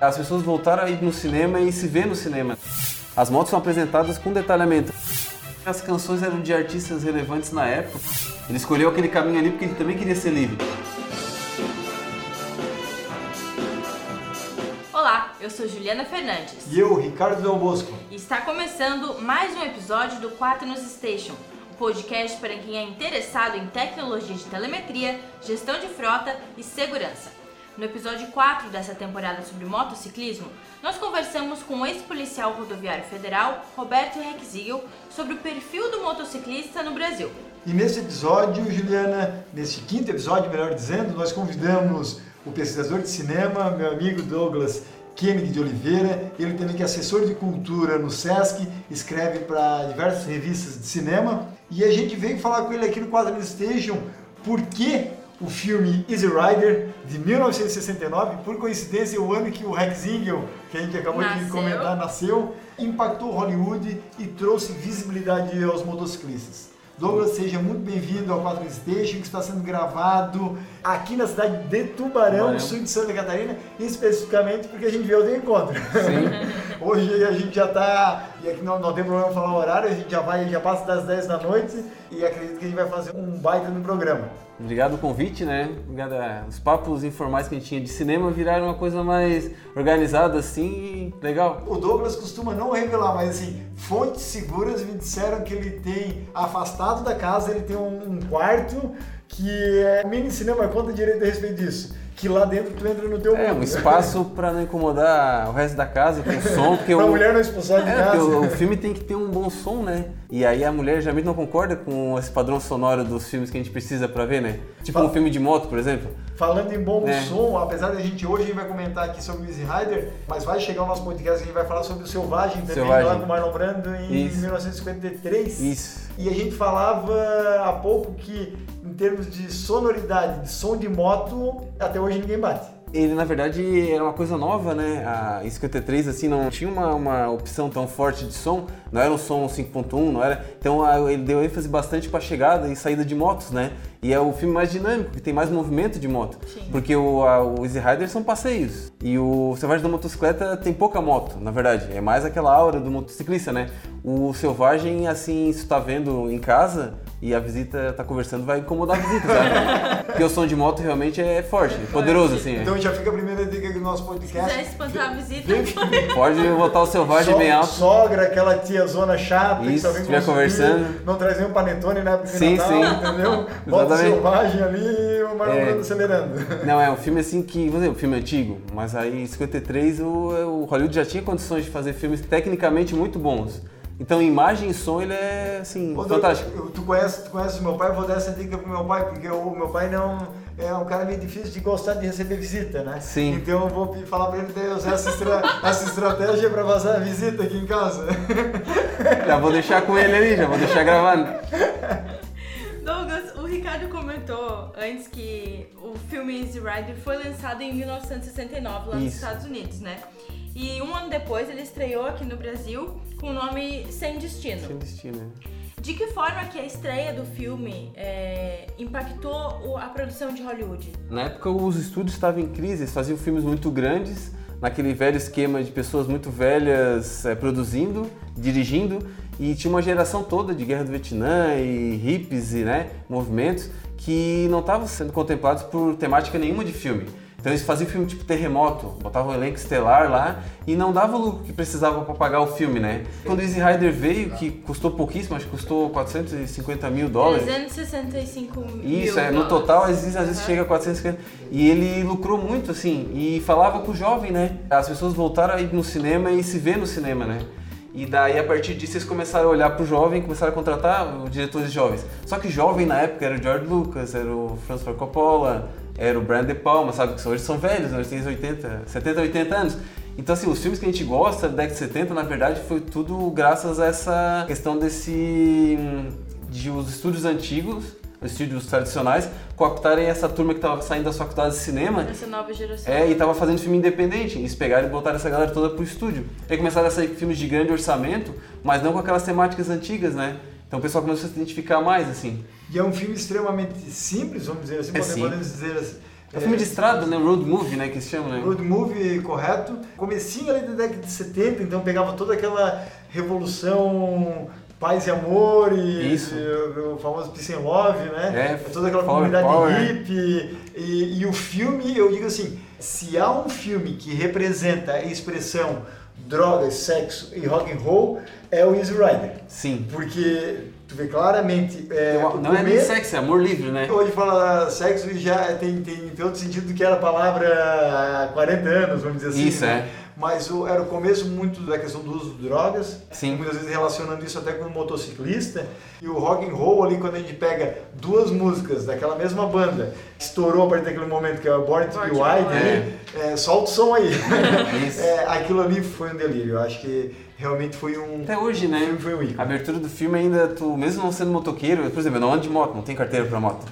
As pessoas voltaram a ir no cinema e se ver no cinema. As motos são apresentadas com detalhamento. As canções eram de artistas relevantes na época. Ele escolheu aquele caminho ali porque ele também queria ser livre. Olá, eu sou Juliana Fernandes. E eu, Ricardo Del Bosco. E está começando mais um episódio do Quaternos Station, o um podcast para quem é interessado em tecnologia de telemetria, gestão de frota e segurança. No episódio 4 dessa temporada sobre motociclismo, nós conversamos com o ex-policial rodoviário federal Roberto Rexigel sobre o perfil do motociclista no Brasil. E nesse episódio, Juliana, nesse quinto episódio, melhor dizendo, nós convidamos o pesquisador de cinema, meu amigo Douglas Kennedy de Oliveira, ele também que é assessor de cultura no SESC, escreve para diversas revistas de cinema, e a gente veio falar com ele aqui no Quadro Station por que o filme Easy Rider de 1969, por coincidência o ano que o Rex Engel, que a gente acabou nasceu. de comentar, nasceu, impactou Hollywood e trouxe visibilidade aos motociclistas. Douglas, seja muito bem-vindo ao 4 Station, que está sendo gravado aqui na cidade de Tubarão, no sul de Santa Catarina, especificamente porque a gente veio ao encontro. Sim. Hoje a gente já está, e aqui não, não tem problema falar o horário, a gente já vai, já passa das 10 da noite e acredito que a gente vai fazer um baita no programa. Obrigado o convite, né? Obrigado. Os papos informais que a gente tinha de cinema viraram uma coisa mais organizada assim legal. O Douglas costuma não revelar, mas assim, fontes seguras me disseram que ele tem, afastado da casa, ele tem um, um quarto que é mini cinema, conta direito a respeito disso que lá dentro tu entra no teu É, mundo. um espaço para não incomodar o resto da casa com som, porque pra o mulher não expulsar de é, casa. O, o, filme tem que ter um bom som, né? E aí a mulher geralmente não concorda com esse padrão sonoro dos filmes que a gente precisa para ver, né? Tipo Fala. um filme de moto, por exemplo. Falando em bom é. som, apesar da gente hoje vai comentar aqui sobre o Easy Rider, mas vai chegar o nosso podcast que a gente vai falar sobre o Selvagem também, Selvagem. lá com o Marlon Brando em Isso. 1953. Isso. E a gente falava há pouco que em termos de sonoridade, de som de moto, até hoje ninguém bate ele na verdade era uma coisa nova, né? A 53 assim não tinha uma, uma opção tão forte de som, não era um som 5.1, não era. Então a, ele deu ênfase bastante para chegada e saída de motos, né? E é o filme mais dinâmico, que tem mais movimento de moto. Sim. Porque o, a, o Easy Rider são passeios. E o Selvagem da Motocicleta tem pouca moto, na verdade. É mais aquela aura do motociclista, né? O Selvagem, assim, se tá vendo em casa, e a visita tá conversando, vai incomodar a visita, sabe? Porque o som de moto realmente é forte, é poderoso, assim. Então já fica a primeira dica do nosso podcast. Se quiser espantar a visita, pode botar o selvagem so, bem alto. Sogra, aquela tia zona chata Isso, que só vem estiver conversando. Não traz nenhum panetone, né? Sim, Natal, sim. entendeu? Bota o selvagem ali e o Marlon é... acelerando. Não, é um filme assim que, vamos dizer, um filme antigo, mas aí em 53 o, o Hollywood já tinha condições de fazer filmes tecnicamente muito bons. Então, imagem e som, ele é, assim, Ô, fantástico. Tu, tu, conhece, tu conhece o meu pai, eu vou dar essa dica pro meu pai, porque o meu pai não é um cara meio difícil de gostar de receber visita, né? Sim. Então eu vou falar pra ele usar essa, estra essa estratégia pra fazer a visita aqui em casa. Já vou deixar com ele ali, já vou deixar gravando. Douglas, o Ricardo comentou antes que o filme Easy Rider foi lançado em 1969 lá Isso. nos Estados Unidos, né? E um ano depois ele estreou aqui no Brasil com o nome Sem Destino. Sem Destino. De que forma que a estreia do filme é, impactou a produção de Hollywood? Na época os estúdios estavam em crise, eles faziam filmes muito grandes, naquele velho esquema de pessoas muito velhas é, produzindo, dirigindo, e tinha uma geração toda de guerra do Vietnã e hippies e né, movimentos que não estavam sendo contemplados por temática nenhuma de filme. Então eles faziam filme tipo Terremoto, botavam um elenco estelar lá e não dava o lucro que precisava para pagar o filme, né? Quando o Easy Rider veio, que custou pouquíssimo, acho que custou 450 mil dólares. 365 mil. Isso, é, no total às vezes, às vezes chega a 450. E ele lucrou muito, assim, e falava com o jovem, né? As pessoas voltaram a ir no cinema e se ver no cinema, né? E daí, a partir disso, eles começaram a olhar para o jovem, começaram a contratar diretores jovens. Só que jovem na época era o George Lucas, era o Francis Coppola, era o Brian De Palma, sabe? Que hoje são velhos, né? eles têm 80, 70, 80 anos. Então, assim, os filmes que a gente gosta da década de 70, na verdade, foi tudo graças a essa questão desse. de os estúdios antigos, os estúdios tradicionais, cooptarem essa turma que estava saindo das faculdades de cinema. Essa nova geração. É, e estava fazendo filme independente. Eles pegaram e botaram essa galera toda pro estúdio. Aí começaram a sair filmes de grande orçamento, mas não com aquelas temáticas antigas, né? Então o pessoal começou a se identificar mais, assim. E é um filme extremamente simples, vamos dizer assim, é podemos dizer assim. É um filme de estrada, né? Road movie, né? Que se chama, né? Road movie, correto. Comecinho ali da década de 70, então pegava toda aquela revolução paz e amor e, Isso. e o famoso peace and love, né? É, toda aquela Flower comunidade Power. hippie. E, e o filme, eu digo assim, se há um filme que representa a expressão drogas, sexo e rock and roll, é o Easy Rider. Sim. Porque vê claramente... É, Não é nem começo- sexo, é amor livre, né? Hoje fala sexo e já tem, tem, tem outro sentido do que era a palavra há 40 anos, vamos dizer assim. Isso, né? é. Mas o, era o começo muito da questão do uso de drogas, Sim. muitas vezes relacionando isso até com o motociclista. E o rock and roll ali, quando a gente pega duas músicas daquela mesma banda, que estourou a partir daquele momento, que é o Born to Be Wild, Be ali, é, solta o som aí. Isso. É, aquilo ali foi um delírio, eu acho que realmente foi um... Até hoje, né? foi um ícone. A abertura do filme ainda, tu, mesmo não sendo motoqueiro, por exemplo, eu não ando de moto, não tenho carteira pra moto.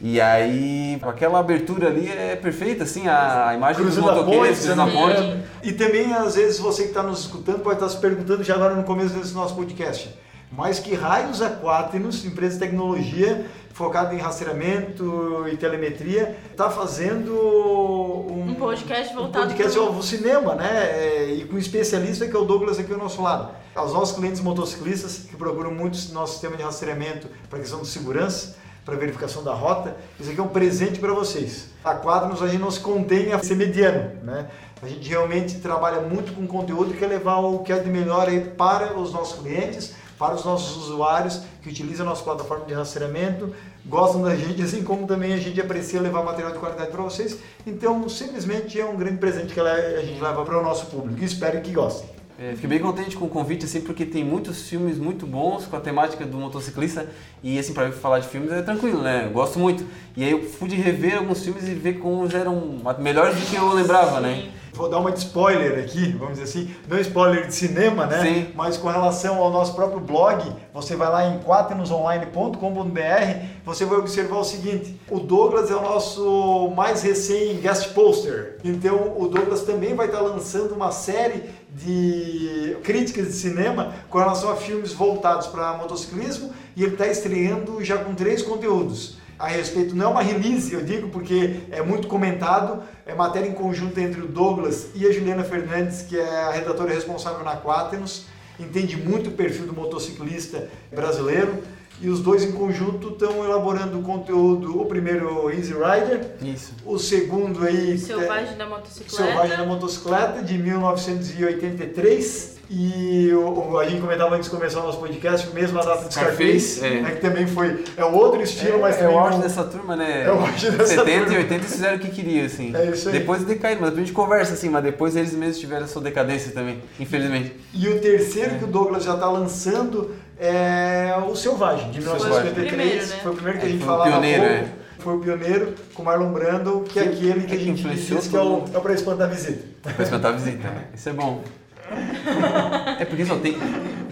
E aí, aquela abertura ali é perfeita, assim, a, imagem dos Cruzando ponte, motoqueiros, cruzando a você ponte. E também, às vezes, você que está nos escutando pode estar se perguntando já agora no começo desse nosso podcast. Mas que raios a Quaternos, empresa de tecnologia focada em rastreamento e telemetria, está fazendo um, Um podcast um voltado podcast pro- ao cinema, né? É, E com um especialista que é o Douglas aqui ao nosso lado. Aos nossos clientes motociclistas que procuram muito nosso sistema de rastreamento para questão de segurança, para verificação da rota, isso aqui é um presente para vocês. A Quadros a gente não se contém a ser mediano, né? A gente realmente trabalha muito com conteúdo e quer levar o que é de melhor aí para os nossos clientes, para os nossos usuários que utilizam a nossa plataforma de rastreamento, gostam da gente, assim como também a gente aprecia levar material de qualidade para vocês. Então, simplesmente é um grande presente que a gente leva para o nosso público. E espero que gostem. É, fiquei bem contente com o convite, assim, porque tem muitos filmes muito bons com a temática do motociclista e, assim, para falar de filmes é tranquilo, né? Eu gosto muito. E aí eu pude rever alguns filmes e ver como já eram melhores do que eu lembrava, né? Vou dar uma de spoiler aqui, vamos dizer assim, não spoiler de cinema, né? Sim. Mas com relação ao nosso próprio blog, você vai lá em quaternosonline.com.br, você vai observar o seguinte: o Douglas é o nosso mais recém guest poster. Então o Douglas também vai estar lançando uma série de críticas de cinema com relação a filmes voltados para motociclismo e ele está estreando já com três conteúdos a respeito, não é uma release, eu digo porque é muito comentado, é matéria em conjunto entre o Douglas e a Juliana Fernandes, que é a redatora responsável na Quaternos, entende muito o perfil do motociclista brasileiro, e os dois em conjunto estão elaborando o conteúdo, o primeiro Easy Rider, Isso. o segundo aí... Selvagem da é, motocicleta. Selvagem na Motocicleta, de 1983. E o, o- a gente comentava antes de começar o nosso podcast, mesmo a data de Scarface, Scarface, é. né, que também foi, é um outro estilo, mas é, é também o auge não- dessa turma, né? É o auge dessa 70 turma. e 80 eles fizeram o que queriam, assim. É isso aí. Depois decaíram, mas a gente conversa, assim, mas depois eles mesmos tiveram a sua decadência também, infelizmente. E o terceiro que o Douglas já está lançando é o Selvagem, de Selvagem. 1953. Foi o primeiro, né? Foi o primeiro que a É, gente foi o falava pioneiro, pouco. é. Foi o pioneiro com Marlon Brando, que é Que- aquele que que a gente diz que é o, é o para espantar a visita. Pra espantar a visita, né? Isso é bom. É porque só tem,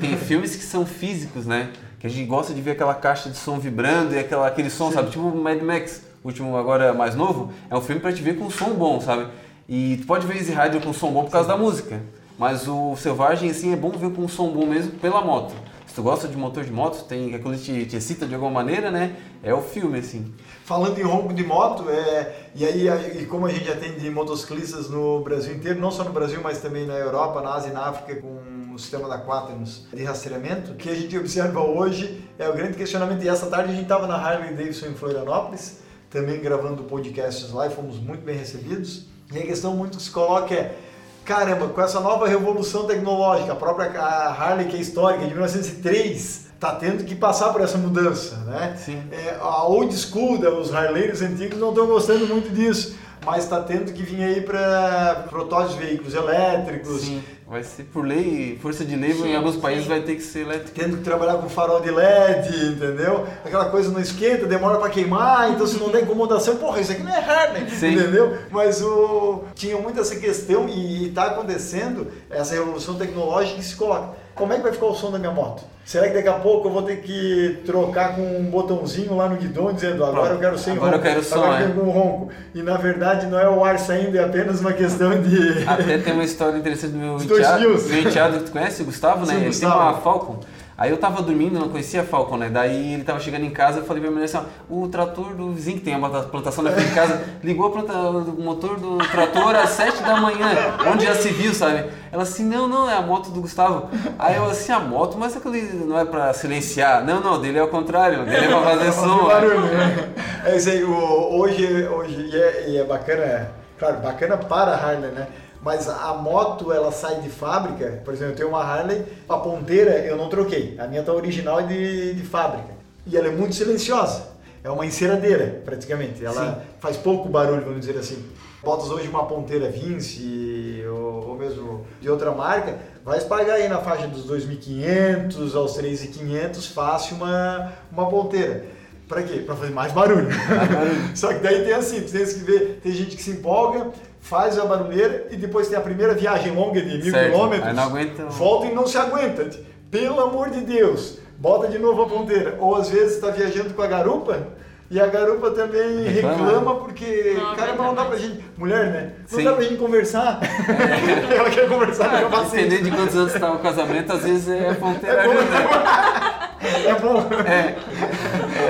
tem filmes que são físicos, né? Que a gente gosta de ver aquela caixa de som vibrando e aquela, aquele som, sabe? Tipo o Mad Max, o último agora mais novo, é um filme pra te ver com som bom, sabe? E tu pode ver Easy Rider com som bom por causa da música. Mas o Selvagem, assim, é bom ver com som bom mesmo pela moto. Se tu gosta de motor de moto, tem aquilo que te, te excita de alguma maneira, né? É o filme, assim. Falando em ronco de moto, é, e aí e como a gente atende motociclistas no Brasil inteiro, não só no Brasil, mas também na Europa, na Ásia e na África, com o sistema da Quaternos de rastreamento, o que a gente observa hoje é o grande questionamento. E essa tarde a gente estava na Harley Davidson em Florianópolis, também gravando podcasts lá e fomos muito bem recebidos. E a questão muito que se coloca é Caramba, com essa nova revolução tecnológica, a própria Harley, que é histórica, de 1903, está tendo que passar por essa mudança, né? Sim. É, a old school, os harleiros antigos não estão gostando muito disso, mas está tendo que vir aí para protótipos de veículos elétricos, Sim. Vai ser por lei, força de lei, Sim, em alguns sim. países vai ter que ser elétrico. tendo que trabalhar com farol de LED, entendeu? Aquela coisa não esquenta, demora para queimar, então se não dá incomodação, porra, isso aqui não é Harley, Sim. entendeu? Mas o tinha muito essa questão e está acontecendo essa revolução tecnológica que se coloca. Como é que vai ficar o som da minha moto? Será que daqui a pouco eu vou ter que trocar com um botãozinho lá no guidão dizendo agora eu quero sem Agora eu ronco, quero som, agora eu é. quero com ronco. E na verdade não é o ar saindo, é apenas uma questão de... Até tem uma história interessante do meu enteado, meu enteado que tu conhece, Gustavo, né? Sim, Ele Gustavo. tem uma Falcon. Aí eu tava dormindo, não conhecia Falcon, né? Daí ele tava chegando em casa, eu falei pra minha mulher assim, ó, o trator do vizinho que tem uma plantação na frente de casa, ligou a o motor do trator às 7 da manhã, onde já se viu, sabe? Ela assim, não, não, é a moto do Gustavo. Aí eu assim, a moto, mas aquele não é pra silenciar. Não, não, dele é o contrário, dele é pra fazer som. né? É isso aí, hoje, hoje e é, e é bacana, claro, bacana para a Harley, né? Mas a moto, ela sai de fábrica, por exemplo, eu tenho uma Harley, a ponteira eu não troquei, a minha tá original de, de fábrica. E ela é muito silenciosa, é uma enceradeira praticamente, ela Sim. faz pouco barulho, vamos dizer assim. Botas hoje uma ponteira Vinci ou, ou mesmo de outra marca, vai pagar aí na faixa dos 2.500 aos 3.500 fácil uma, uma ponteira. Pra quê? Pra fazer mais barulho. Só que daí tem assim, tu tem que ver, tem gente que se empolga, faz a barulheira e depois tem a primeira viagem longa de mil Certo. quilômetros, Aí não aguenta. volta e não se aguenta. Pelo amor de Deus, bota de novo a ponteira. Ou às vezes está viajando com a garupa e a garupa também Reclama. reclama, porque, Não cara, aguenta não dá pra gente, mulher, né? Não Sim. dá pra gente conversar. Ela quer conversar com a paciente. Dependendo de quantos anos está o casamento, às vezes é a ponteira É bom. ajuda. É bom. É,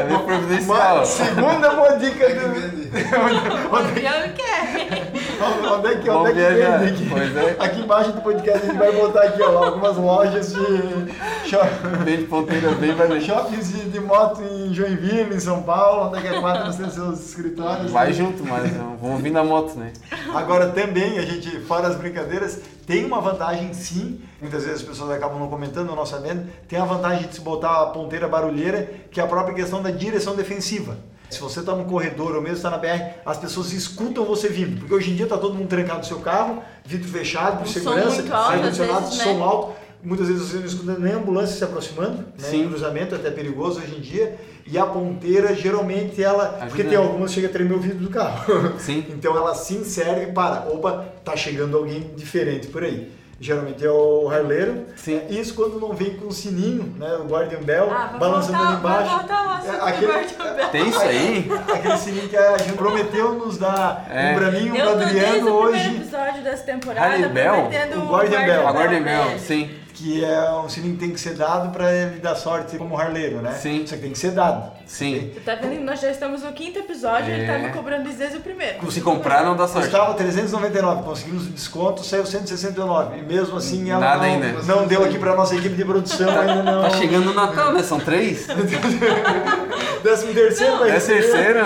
é meio providencial. Uma segunda boa dica do. onde, Eu quero. Onde é que, onde é que viajar. vende aqui? Pois é. Aqui embaixo do podcast a gente vai botar aqui ó, algumas lojas de shop, Vende ponteira bem, vai shoppings de, de moto em Joinville, em São Paulo. Daqui a quatro nós temos seus escritórios. Vai junto, mas não, vamos vir na moto, né? Agora também, a gente, fora as brincadeiras, tem uma vantagem sim, muitas vezes as pessoas acabam não comentando, não sabendo, tem a vantagem de se botar a ponteira barulheira, que é a própria questão da direção defensiva. Se você está no corredor ou mesmo está na BR, as pessoas escutam você vindo, porque hoje em dia está todo mundo trancado no seu carro, vidro fechado, por Um som segurança, ar-condicionado, vezes, né? som alto. Muitas vezes você não escuta nem a ambulância se aproximando, né? Sim. Cruzamento, é até perigoso hoje em dia. E a ponteira, geralmente, ela. Porque Ajuda. tem algumas que chega a tremer o vidro do carro. Sim. Então ela sim serve para, opa, tá chegando alguém diferente por aí. Geralmente é o harleiro. Sim. Isso quando não vem com o sininho, né? O Guardian Bell, Ah, balançando voltar- ali embaixo. voltar o É, aquele, Guardian Bell. Tem isso aí? aquele sininho que a gente prometeu nos dar É. um pra mim, um pra Adriano o hoje. episódio dessa temporada Harley Bell? prometendo O Guardian Bell. A Guardian Bell, dele. sim. Que é um sininho que tem que ser dado para ele dar sorte como harleiro, né? Sim. Só que tem que ser dado. Sim. Tu tá vendo nós já estamos no quinto episódio e ele tá É. me cobrando isso desde o primeiro. Se comprar, não dá sorte. Custava 399, conseguimos o desconto, saiu 169. E mesmo assim ela Nada não, ainda. não deu aqui para nossa equipe de produção, ainda não. Tá chegando o Natal, né? São três? Décimo terceiro vai É receber. terceiro?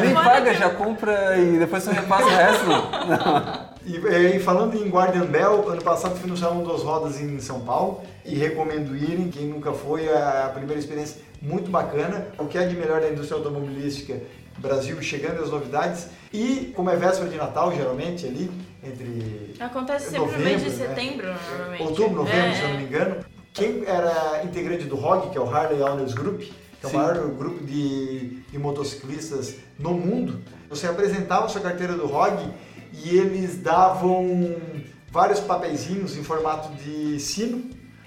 Nem paga, que- já compra e depois você repassa o resto. Não. E, e falando em Guardian Bell, ano passado fui no Salão das Rodas em São Paulo e recomendo irem, quem nunca foi, é a primeira experiência muito bacana. O que é de melhor da indústria automobilística, Brasil chegando as novidades e como é véspera de Natal, geralmente ali, entre Acontece sempre no mês de Novembro, né? setembro, normalmente. outubro, novembro, É, se eu não me engano. Quem era integrante do ROG, que é o Harley Owners Group, que é o Sim. maior grupo de, de motociclistas no mundo, você apresentava sua carteira do ROG e eles davam vários papeizinhos em formato de sino,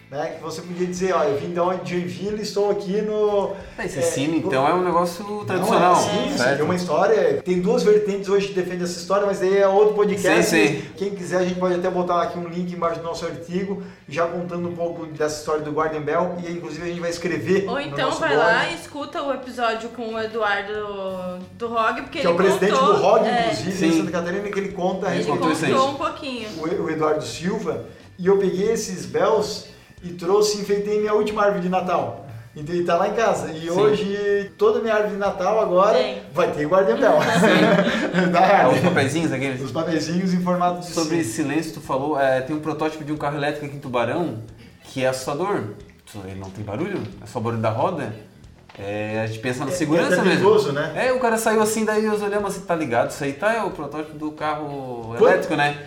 né? Que você podia dizer, ó, eu vim de onde de Joinville, estou aqui no... Esse é, sino, então, é um negócio não, tradicional. é, sim, sim, certo? tem uma história. Tem duas vertentes hoje que defendem essa história, mas daí é outro podcast. Sim, sim. Quem quiser, a gente pode até botar aqui um link embaixo do nosso artigo, já contando um pouco dessa história do Guardian Bell. E inclusive a gente vai escrever. Ou no então nosso vai blog, lá e escuta o episódio com o Eduardo do ROG, porque Que ele é o presidente contou, do ROG, é, inclusive, Sim. em Santa Catarina, que ele conta a Ele respeito contou contou um pouquinho. o o Eduardo Silva, e eu peguei esses bells e trouxe e enfeitei minha última árvore de Natal. Então ele tá lá em casa. E Sim. hoje toda minha árvore de Natal agora Tem. vai ter Guardian Bell. da É, os papeizinhos aqueles. Os papeizinhos em formato de Sobre silêncio, tu falou, é, tem um protótipo de um carro elétrico aqui em Tubarão que é assustador. Ele não tem barulho, é só barulho da roda. É, a gente pensa na É- segurança é mesmo. perigoso, né? É, o cara saiu assim, daí nós olhamos assim, tá ligado? Isso aí tá, é o protótipo do carro Quanto? elétrico, né?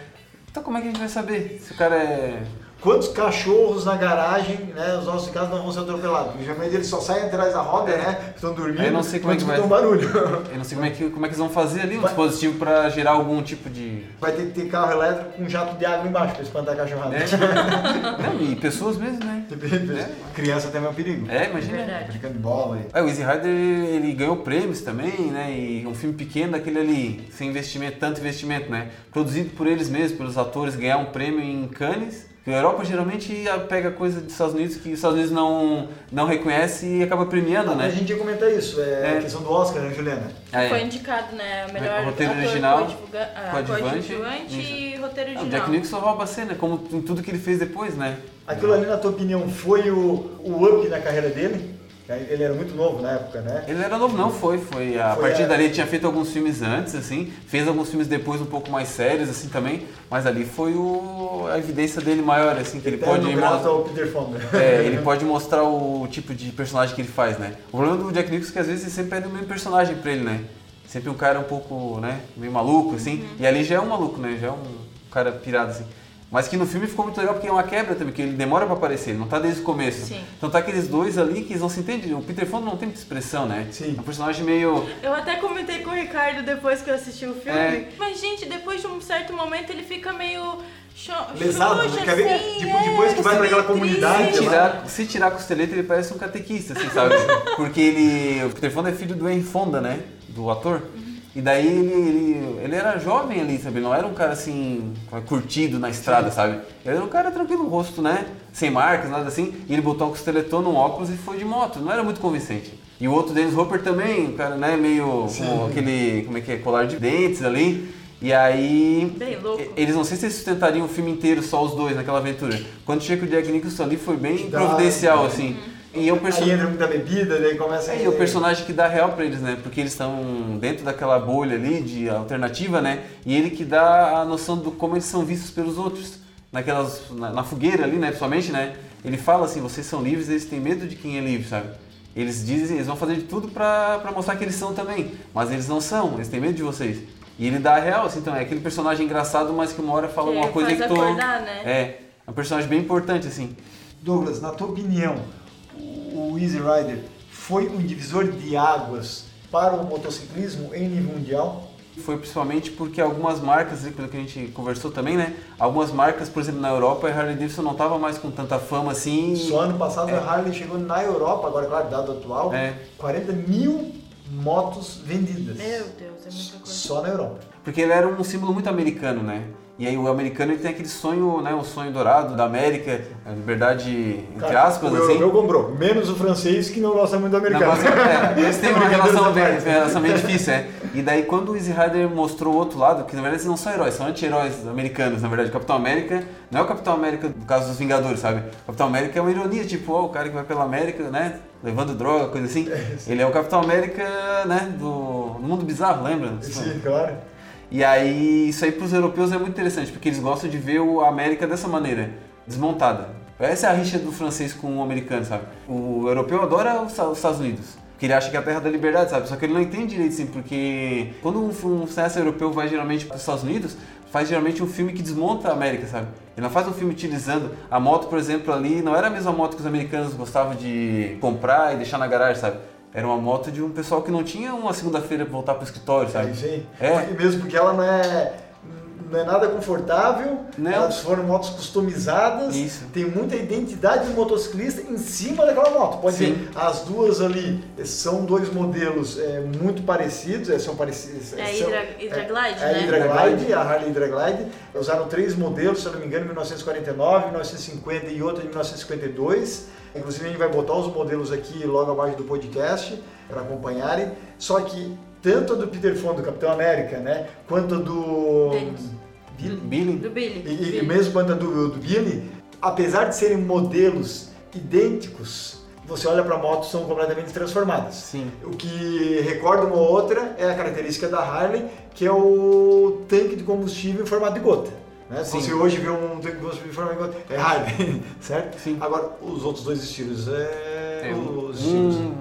Então como é que a gente vai saber se o cara é... Quantos cachorros na garagem, né? Os nossos carros não vão ser atropelados. Geralmente eles só saem atrás da roda, né? Estão dormindo. Eu não sei como é que vai- escutam barulho. Eu não sei como é que, como é que eles vão fazer ali um Vai- dispositivo pra gerar algum tipo de... Vai ter que ter carro elétrico com jato de água embaixo para espantar a cachorrada. É. Não, e pessoas mesmo, né? Criança também é um perigo. É, imagina. Verdade. Brincando de bola aí. É, o Easy Rider ele ganhou prêmios também, né? E um filme pequeno daquele ali, sem investimento, tanto investimento, né? Produzido por eles mesmos, pelos atores, ganhar um prêmio em Cannes a Europa geralmente pega coisa dos Estados Unidos que os Estados Unidos não, não reconhece e acaba premiando, Ah, né? A gente ia comentar isso, é, É. a questão do Oscar, né, Juliana? É. Foi indicado, né? O melhor Roteiro ator original, ah, coadjuvante, e roteiro Ah, o original. Jack Nicholson rouba a cena, como em tudo que ele fez depois, né? Aquilo ali, na tua opinião, foi o, o up na carreira dele? Ele era muito novo na época, né? Ele era novo, não foi, foi. A Foi partir a- dali ele tinha feito alguns filmes antes, assim, fez alguns filmes depois um pouco mais sérios, assim, também, mas ali foi o, a evidência dele maior, assim, que ele pode Eterno grato mostrar. ao Peter Fonda. É, ele pode mostrar o tipo de personagem que ele faz, né? O problema do Jack Nicholson é que às vezes ele sempre pede o mesmo personagem pra ele, né? Sempre um cara um pouco, né, meio maluco, assim, e ali já é um maluco, né? Já é um cara pirado, assim. Mas que no filme ficou muito legal porque é uma quebra também, porque ele demora pra aparecer, ele não tá desde o começo. Sim. Então tá aqueles dois ali que eles não se entendem. O Peter Fonda não tem muita expressão, né? Sim. É um personagem meio. Eu até comentei com o Ricardo depois que eu assisti o filme. É. Mas, gente, depois de um certo momento ele fica meio. Lesado, xoxo, né? Quer ver? assim, Tipo, é, depois que vai pra aquela comunidade, Se tirar, se tirar a costeleta, ele parece um catequista, assim, sabe? Porque ele. O Peter Fonda é filho do Henry Fonda, né? Do ator. E daí ele, ele, ele era jovem ali, sabe? Não era um cara assim, curtido na estrada, sabe? Ele era um cara tranquilo, rosto, né? Sem marcas, nada assim. E ele botou um costeletão num óculos e foi de moto. Não era muito convincente. E o outro, Dennis Hopper, também, um cara, né? Meio com aquele, como é que é, colar de dentes ali. E aí. Bem louco. Eles não sei se eles sustentariam o filme inteiro só os dois naquela aventura. Quando chega o Jack Nicholson ali foi bem providencial, assim. E Aí personagem. entra muita bebida, daí começa a... É, e o personagem que dá real pra eles, né? Porque eles estão dentro daquela bolha ali de alternativa, né? E ele que dá a noção do como eles são vistos pelos outros. Naquelas, na, na fogueira ali, né? Principalmente, né? Ele fala assim, vocês são livres, eles têm medo de quem é livre, sabe? Eles dizem, eles vão fazer de tudo pra, pra mostrar que eles são também. Mas eles não são, eles têm medo de vocês. E ele dá a real, assim, então é aquele personagem engraçado, mas que uma hora fala Que uma coisa faz que tu... acordar, né? É, é um personagem bem importante, assim. Douglas, na tua opinião, o Easy Rider foi um divisor de águas para o motociclismo em nível mundial? Foi principalmente porque algumas marcas, pelo que a gente conversou também, né? Algumas marcas, por exemplo, na Europa, a Harley Davidson não estava mais com tanta fama assim. Só ano passado a Harley chegou na Europa, agora claro, dado atual, É. 40 mil motos vendidas. Meu Deus, é muita coisa. Só na Europa. Porque ele era um símbolo muito americano, né? E aí o americano ele tem aquele sonho, né? O sonho dourado da América, a liberdade, entre Cara, aspas, o assim. europeu comprou, menos o francês que não gosta muito do americano. É, eles têm uma relação bem, relação bem difícil, é. E daí quando o Easy Rider mostrou o outro lado, que na verdade eles não são heróis, são anti-heróis americanos, na verdade. O Capitão América não é o Capitão América do caso dos Vingadores, sabe? O Capitão América é uma ironia, tipo, ó, o cara que vai pela América, né? Levando droga, coisa assim. Ele é o Capitão América, né? Do, do mundo bizarro, lembra? Sim, claro. E aí, isso aí pros europeus é muito interessante, porque eles gostam de ver a América dessa maneira, desmontada. Essa é a rixa do francês com o americano, sabe? O europeu adora os os Estados Unidos. Porque ele acha que é a terra da liberdade, sabe? Só que ele não entende direito, assim, porque quando um, um cineasta europeu vai geralmente para os Estados Unidos, faz geralmente um filme que desmonta a América, sabe? Ele não faz um filme utilizando a moto, por exemplo, ali, não era a mesma moto que os americanos gostavam de comprar e deixar na garagem, sabe? Era uma moto de um pessoal que não tinha uma segunda-feira pra voltar pro escritório, sabe? Aí sim. É. Porque mesmo porque ela não é, não é nada confortável, Não. elas foram motos customizadas, Isso. tem muita identidade do motociclista em cima daquela moto. Pode Sim. ver, as duas ali são dois modelos é, muito parecidos, é, são parecidos. É a são- Hydra, Hydra Glide, é, a né? Hydra Glide, a Harley Hydra Glide. Usaram três modelos, se eu não me engano, 1949, 1950 e outra de 1952. Inclusive a gente vai botar os modelos aqui logo abaixo do podcast para acompanharem. Só que tanto a do Peter Fonda, do Capitão América, né, quanto a do. Billy, Billy? Do Billy. e, e Billy. mesmo quanto a do, do Billy, apesar de serem modelos idênticos, você olha para a moto são completamente transformadas. Sim. O que recorda uma ou outra é a característica da Harley, que é o tanque de combustível em formato de gota. Né? Sim. você hoje vê um gota, é Harley, certo? Sim. Agora, os outros dois estilos, é... É, os estilos. um-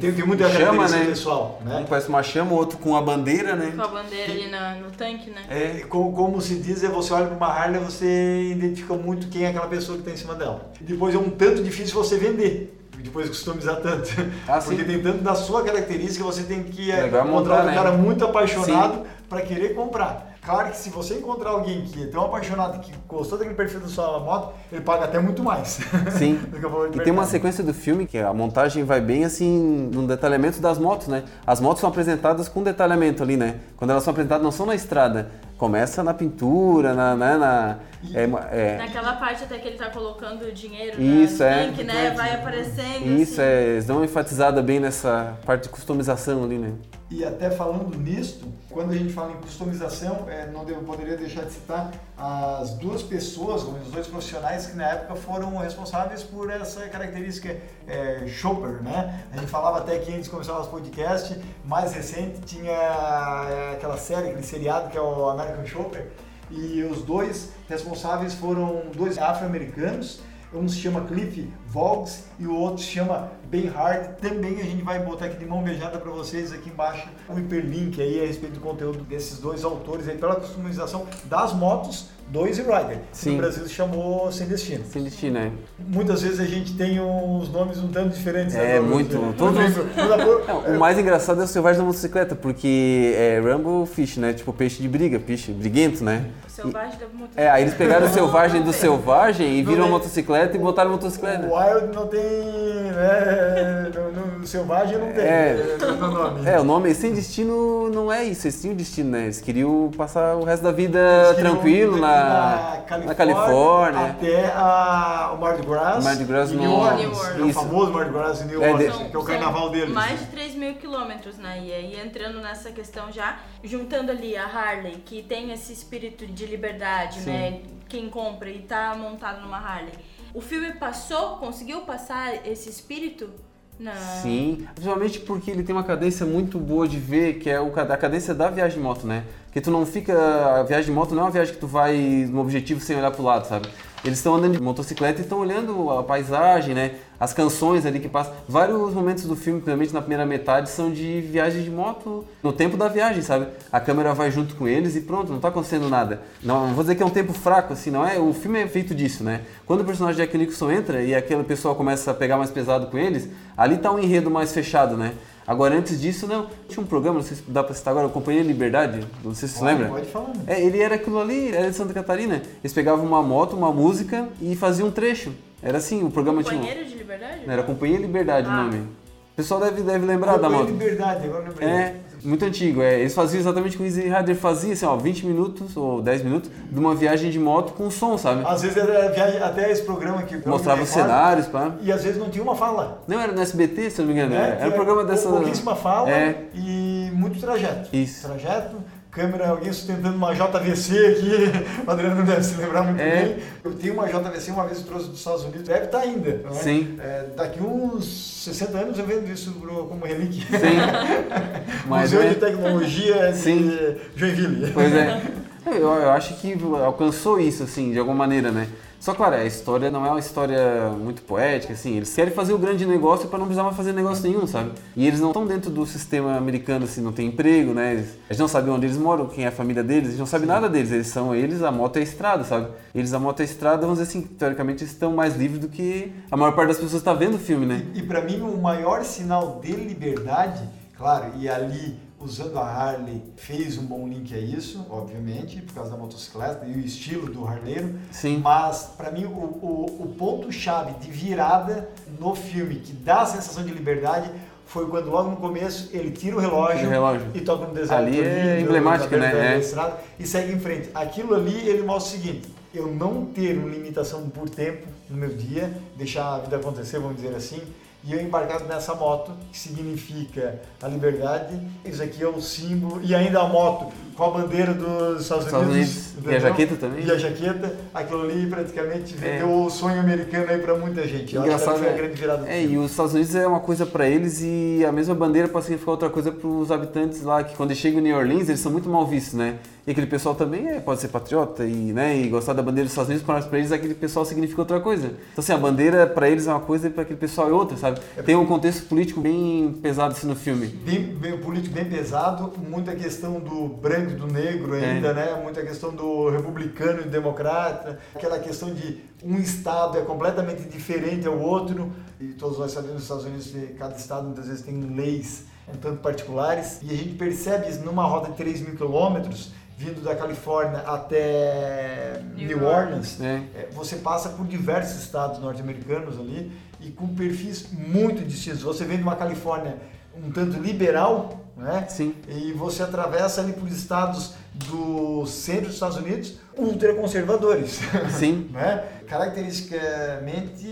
Tem, tem muita chama, né? pessoal, Um né? parece uma chama, o outro com a bandeira, né? Com a bandeira ali na- no tanque, né? É. Como, como se diz, é você olha para uma Harley, você identifica muito quem é aquela pessoa que está em cima dela. E depois é um tanto difícil você vender. Depois customizar tanto. Ah, Porque sim. tem tanto da sua característica, você tem que é, Legal encontrar montar, um né? cara muito apaixonado para querer comprar. Claro que se você encontrar alguém que é tão apaixonado que gostou daquele perfil da sua moto, ele paga até muito mais. Sim. do que o valor de E tem uma mercado. sequência do filme que a montagem vai bem assim no detalhamento das motos, né? As motos são apresentadas com detalhamento ali, né? Quando elas são apresentadas não são na estrada. Começa na pintura, na. na, na é, é, Naquela parte até que ele tá colocando o dinheiro Isso, no é. tanque, né? Vai aparecendo. Isso, assim. é. Eles dão uma enfatizada bem nessa parte de customização ali, né? E até falando nisto, quando a gente fala em customização, é, não devo, poderia deixar de citar as duas pessoas, os dois profissionais que na época foram responsáveis por essa característica é, shopper, né? A gente falava até que antes de começar o podcast, mais recente tinha é, aquela série, aquele seriado que é o American Shopper, e os dois responsáveis foram dois afro-americanos um se chama Cliff Vogs e o outro se chama Ben Hard. Também a gente vai botar aqui de mão beijada para vocês aqui embaixo o hiperlink aí a respeito do conteúdo desses dois autores aí pela customização das motos do Easy Rider. Sim. No Brasil se chamou Sem Destino. Sem Destino, é. Muitas vezes a gente tem uns nomes um tanto diferentes. Né, é, muito. Né? Todos... o mais engraçado é o selvagem da motocicleta, porque é Rumble Fish, né? Tipo peixe de briga, peixe briguento, né? Selvagem da motocicleta. É, aí eles pegaram o selvagem do selvagem e viram a motocicleta e botaram a motocicleta. O Wild não tem, né? No, no selvagem não tem é, no né, nome. É, o nome Sem Destino não é isso, eles tinham destino, né? Eles queriam passar o resto da vida tranquilo na na, Califórnia, na Califórnia, até a, o Mardi Gras, Mardi Gras no, New Orleans. É o famoso Mardi Gras em New é, Orleans, que é o carnaval deles. Mais de 3 mil quilômetros, né? E aí entrando nessa questão já, juntando ali a Harley, que tem esse espírito de liberdade, Sim. né? Quem compra e tá montado numa Harley. O filme passou, conseguiu passar esse espírito não. Sim, principalmente porque ele tem uma cadência muito boa de ver, que é a cadência da viagem de moto, né? Que tu não fica. A viagem de moto não é uma viagem que tu vai no objetivo sem olhar pro lado, sabe? Eles estão andando de motocicleta e estão olhando a paisagem, né? As canções ali que passam. Vários momentos do filme, principalmente na primeira metade, são de viagem de moto no tempo da viagem, sabe? A câmera vai junto com eles e pronto, não está acontecendo nada. Não, não vou dizer que é um tempo fraco, assim, não é? O filme é feito disso, né? Quando o personagem Jack Nicholson entra e aquele pessoal começa a pegar mais pesado com eles, ali está um enredo mais fechado, né? Agora, antes disso, não. Tinha um programa, não sei se dá pra citar agora, Companhia Liberdade, não sei se você lembra. Pode falar. É, ele era aquilo ali, era de Santa Catarina. Eles pegavam uma moto, uma música e faziam um trecho. Era assim, o programa Companheiro tinha. Companheiro de Liberdade? Não, era Companhia Liberdade ah. o nome. O pessoal deve, deve lembrar Companhia da moto. Liberdade, agora lembrei. É, muito antigo, é. Eles faziam exatamente o que o Easy Rider fazia, assim, ó, 20 minutos ou 10 minutos de uma viagem de moto com som, sabe? Às vezes era viagem, até esse programa aqui. Mostrava os cenários, pá. E às vezes não tinha uma fala. Não, era no SBT, se não me engano. É, era um programa dessa. Pouquíssima fala é. e muito trajeto. Isso. Trajeto câmera, alguém sustentando uma JVC aqui, o Adriano deve se lembrar muito é. bem. Eu tenho uma JVC, uma vez eu trouxe dos Estados Unidos, deve estar ainda. É? Sim. É, daqui uns 60 anos eu vendo isso como relíquia. Sim. Museu é... de Tecnologia de Sim. Joinville. Pois é. Eu, eu acho que alcançou isso, assim, de alguma maneira, né? Só claro, a história não é uma história muito poética, assim. Eles querem fazer o grande negócio para não precisar mais fazer negócio nenhum, sabe? E eles não estão dentro do sistema americano, assim, não tem emprego, né? Eles, eles não sabem onde eles moram, quem é a família deles, eles não sabem nada deles. Eles são eles, a moto é a estrada, sabe? Eles, a moto é a estrada, vamos dizer assim, teoricamente estão mais livres do que a maior parte das pessoas está vendo o filme, né? E, e para mim, o maior sinal de liberdade, claro, e ali usando a Harley, fez um bom link a isso, obviamente, por causa da motocicleta e o estilo do harleiro. Sim. Mas, para mim, o, o, o ponto-chave de virada no filme, que dá a sensação de liberdade, foi quando logo no começo ele tira o relógio, o relógio. e toca no deserto. Ali é emblemático, né? É. Estrada, e segue em frente. Aquilo ali ele mostra o seguinte: eu não ter uma limitação por tempo no meu dia, deixar a vida acontecer, vamos dizer assim, e eu embarcado nessa moto, que significa a liberdade. Isso aqui é o símbolo, e ainda a moto com a bandeira dos Estados, Estados Unidos. Unidos. E a jaqueta também. E a jaqueta, aquilo ali praticamente vendeu é. o sonho americano aí para muita gente. Engraçado, foi a grande virada. É, e os Estados Unidos é uma coisa para eles e a mesma bandeira pode significar outra coisa para os habitantes lá, que quando chegam em New Orleans eles são muito mal vistos, né? E aquele pessoal também é, pode ser patriota e, né, e gostar da bandeira dos Estados Unidos, para eles aquele pessoal significa outra coisa. Então assim, a bandeira para eles é uma coisa e para aquele pessoal é outra, sabe? É Tem um contexto político bem pesado assim no filme. Bem, bem político bem pesado, muita questão do branco e do negro é. ainda, é. né? Muita questão do republicano e democrata, aquela questão de um estado é completamente diferente ao outro e todos nós sabemos nos Estados Unidos cada estado muitas vezes tem leis um tanto particulares e a gente percebe isso numa rota de 3 mil quilômetros vindo da Califórnia até New, New Orleans, né? você passa por diversos estados norte-americanos ali e com perfis muito distintos. Você vem de uma Califórnia um tanto liberal, né? Sim. E você atravessa ali por estados do centro dos Estados Unidos ultraconservadores. Sim. né? Caracteristicamente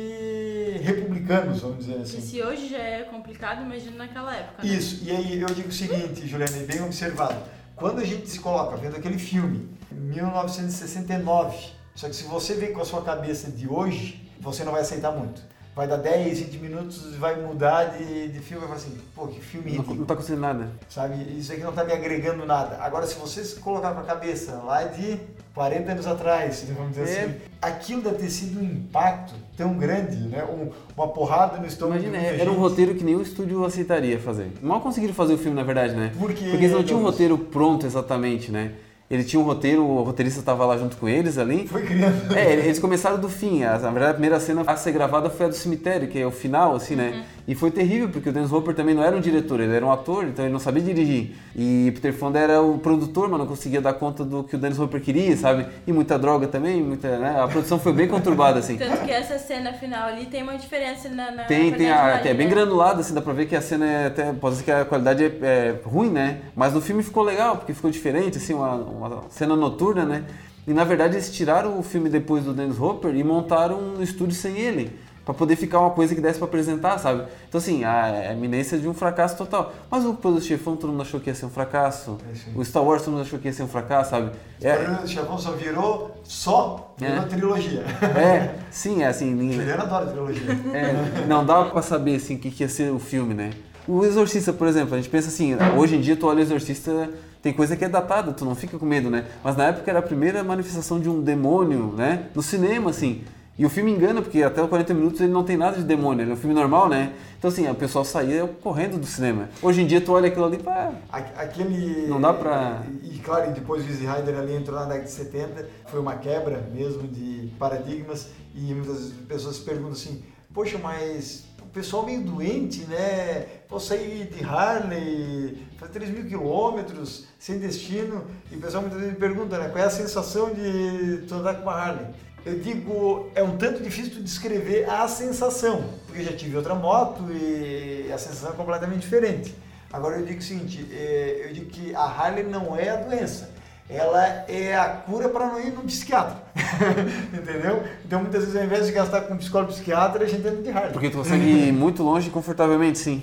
republicanos, vamos dizer E assim. se hoje já é complicado, imagina naquela época. né? Isso, e aí eu digo o seguinte, Juliana, e bem observado. Quando a gente se coloca vendo aquele filme, 1969, só que se você vem com a sua cabeça de hoje, você não vai aceitar muito. Vai dar 10, 20 minutos, vai mudar de, de filme, vai falar assim, pô, que filme Não, ridículo. não tá acontecendo nada. Sabe, isso aqui não tá me agregando nada. Agora, se você se colocar com a cabeça lá de 40 anos atrás, vamos dizer É. assim, aquilo deve ter sido um impacto tão grande, né? Um- uma porrada no estômago Imagina, de era um gente. roteiro que nenhum estúdio aceitaria fazer. Mal conseguiram fazer o filme, na verdade, né? Por quê, Porque eles não tinham um roteiro pronto exatamente, né? Ele tinha um roteiro, o roteirista estava lá junto com eles ali. Foi criando. É, eles começaram do fim. A- Na verdade, a primeira cena a ser gravada foi a do cemitério, que é o final, assim, né? E foi terrível, porque o Dennis Hopper também não era um diretor, ele era um ator, então ele não sabia dirigir. E Peter Fonda era o produtor, mas não conseguia dar conta do que o Dennis Hopper queria, sabe? E muita droga também, muita, né? A produção foi bem conturbada, assim. Tanto que essa cena final ali tem uma diferença na. na Tem, tem a, é bem né? granulada, assim, dá pra ver que a cena é até. Pode ser que a qualidade é, é ruim, né? Mas no filme ficou legal, porque ficou diferente, assim, uma, uma cena noturna, né? E na verdade eles tiraram o filme depois do Dennis Hopper e montaram um estúdio sem ele. Pra poder ficar uma coisa que desse pra apresentar, sabe? Então, assim, a eminência de um fracasso total. Mas o Poderoso Chefão todo mundo achou que ia ser um fracasso. É. O Star Wars todo mundo achou que ia ser um fracasso, sabe? É, O Chefão só virou só virou É. uma trilogia. é sim, é assim. ninguém- Juliana adora trilogia. É, não dava pra saber assim o que, que ia ser o filme, né? O Exorcista, por exemplo, a gente pensa assim, hoje em dia tu olha o Exorcista, tem coisa que é datada, tu não fica com medo, né? Mas na época era a primeira manifestação de um demônio, né? No cinema, assim. E o filme engana, porque até os 40 minutos ele não tem nada de demônio, ele é um filme normal, né? Então assim, o pessoal saía correndo do cinema. Hoje em dia tu olha aquilo ali, pá, Aquele. Não dá pra- E, claro, depois o Easy Rider ali entrou na década de 70, foi uma quebra mesmo de paradigmas, e muitas pessoas se perguntam assim: poxa, mas o pessoal meio doente, né? Pô, sair de Harley, fazer 3 mil quilômetros, sem destino, e o pessoal muitas vezes me pergunta, né? Qual é a sensação de tu andar com uma Harley? Eu digo, é um tanto difícil de descrever a sensação, porque eu já tive outra moto e a sensação é completamente diferente. Agora eu digo o seguinte, é, eu digo que a Harley não é a doença, ela é a cura para não ir no psiquiatra, entendeu? Então muitas vezes ao invés de gastar com um psicólogo psiquiatra, a gente anda de Harley. porque tu consegue ir muito longe confortavelmente, sim.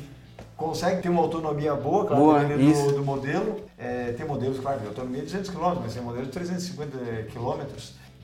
Consegue ter uma autonomia boa, claro, Boa, do, do modelo. É, tem modelos, claro, de autonomia de 200 km, mas tem modelos de 350 km.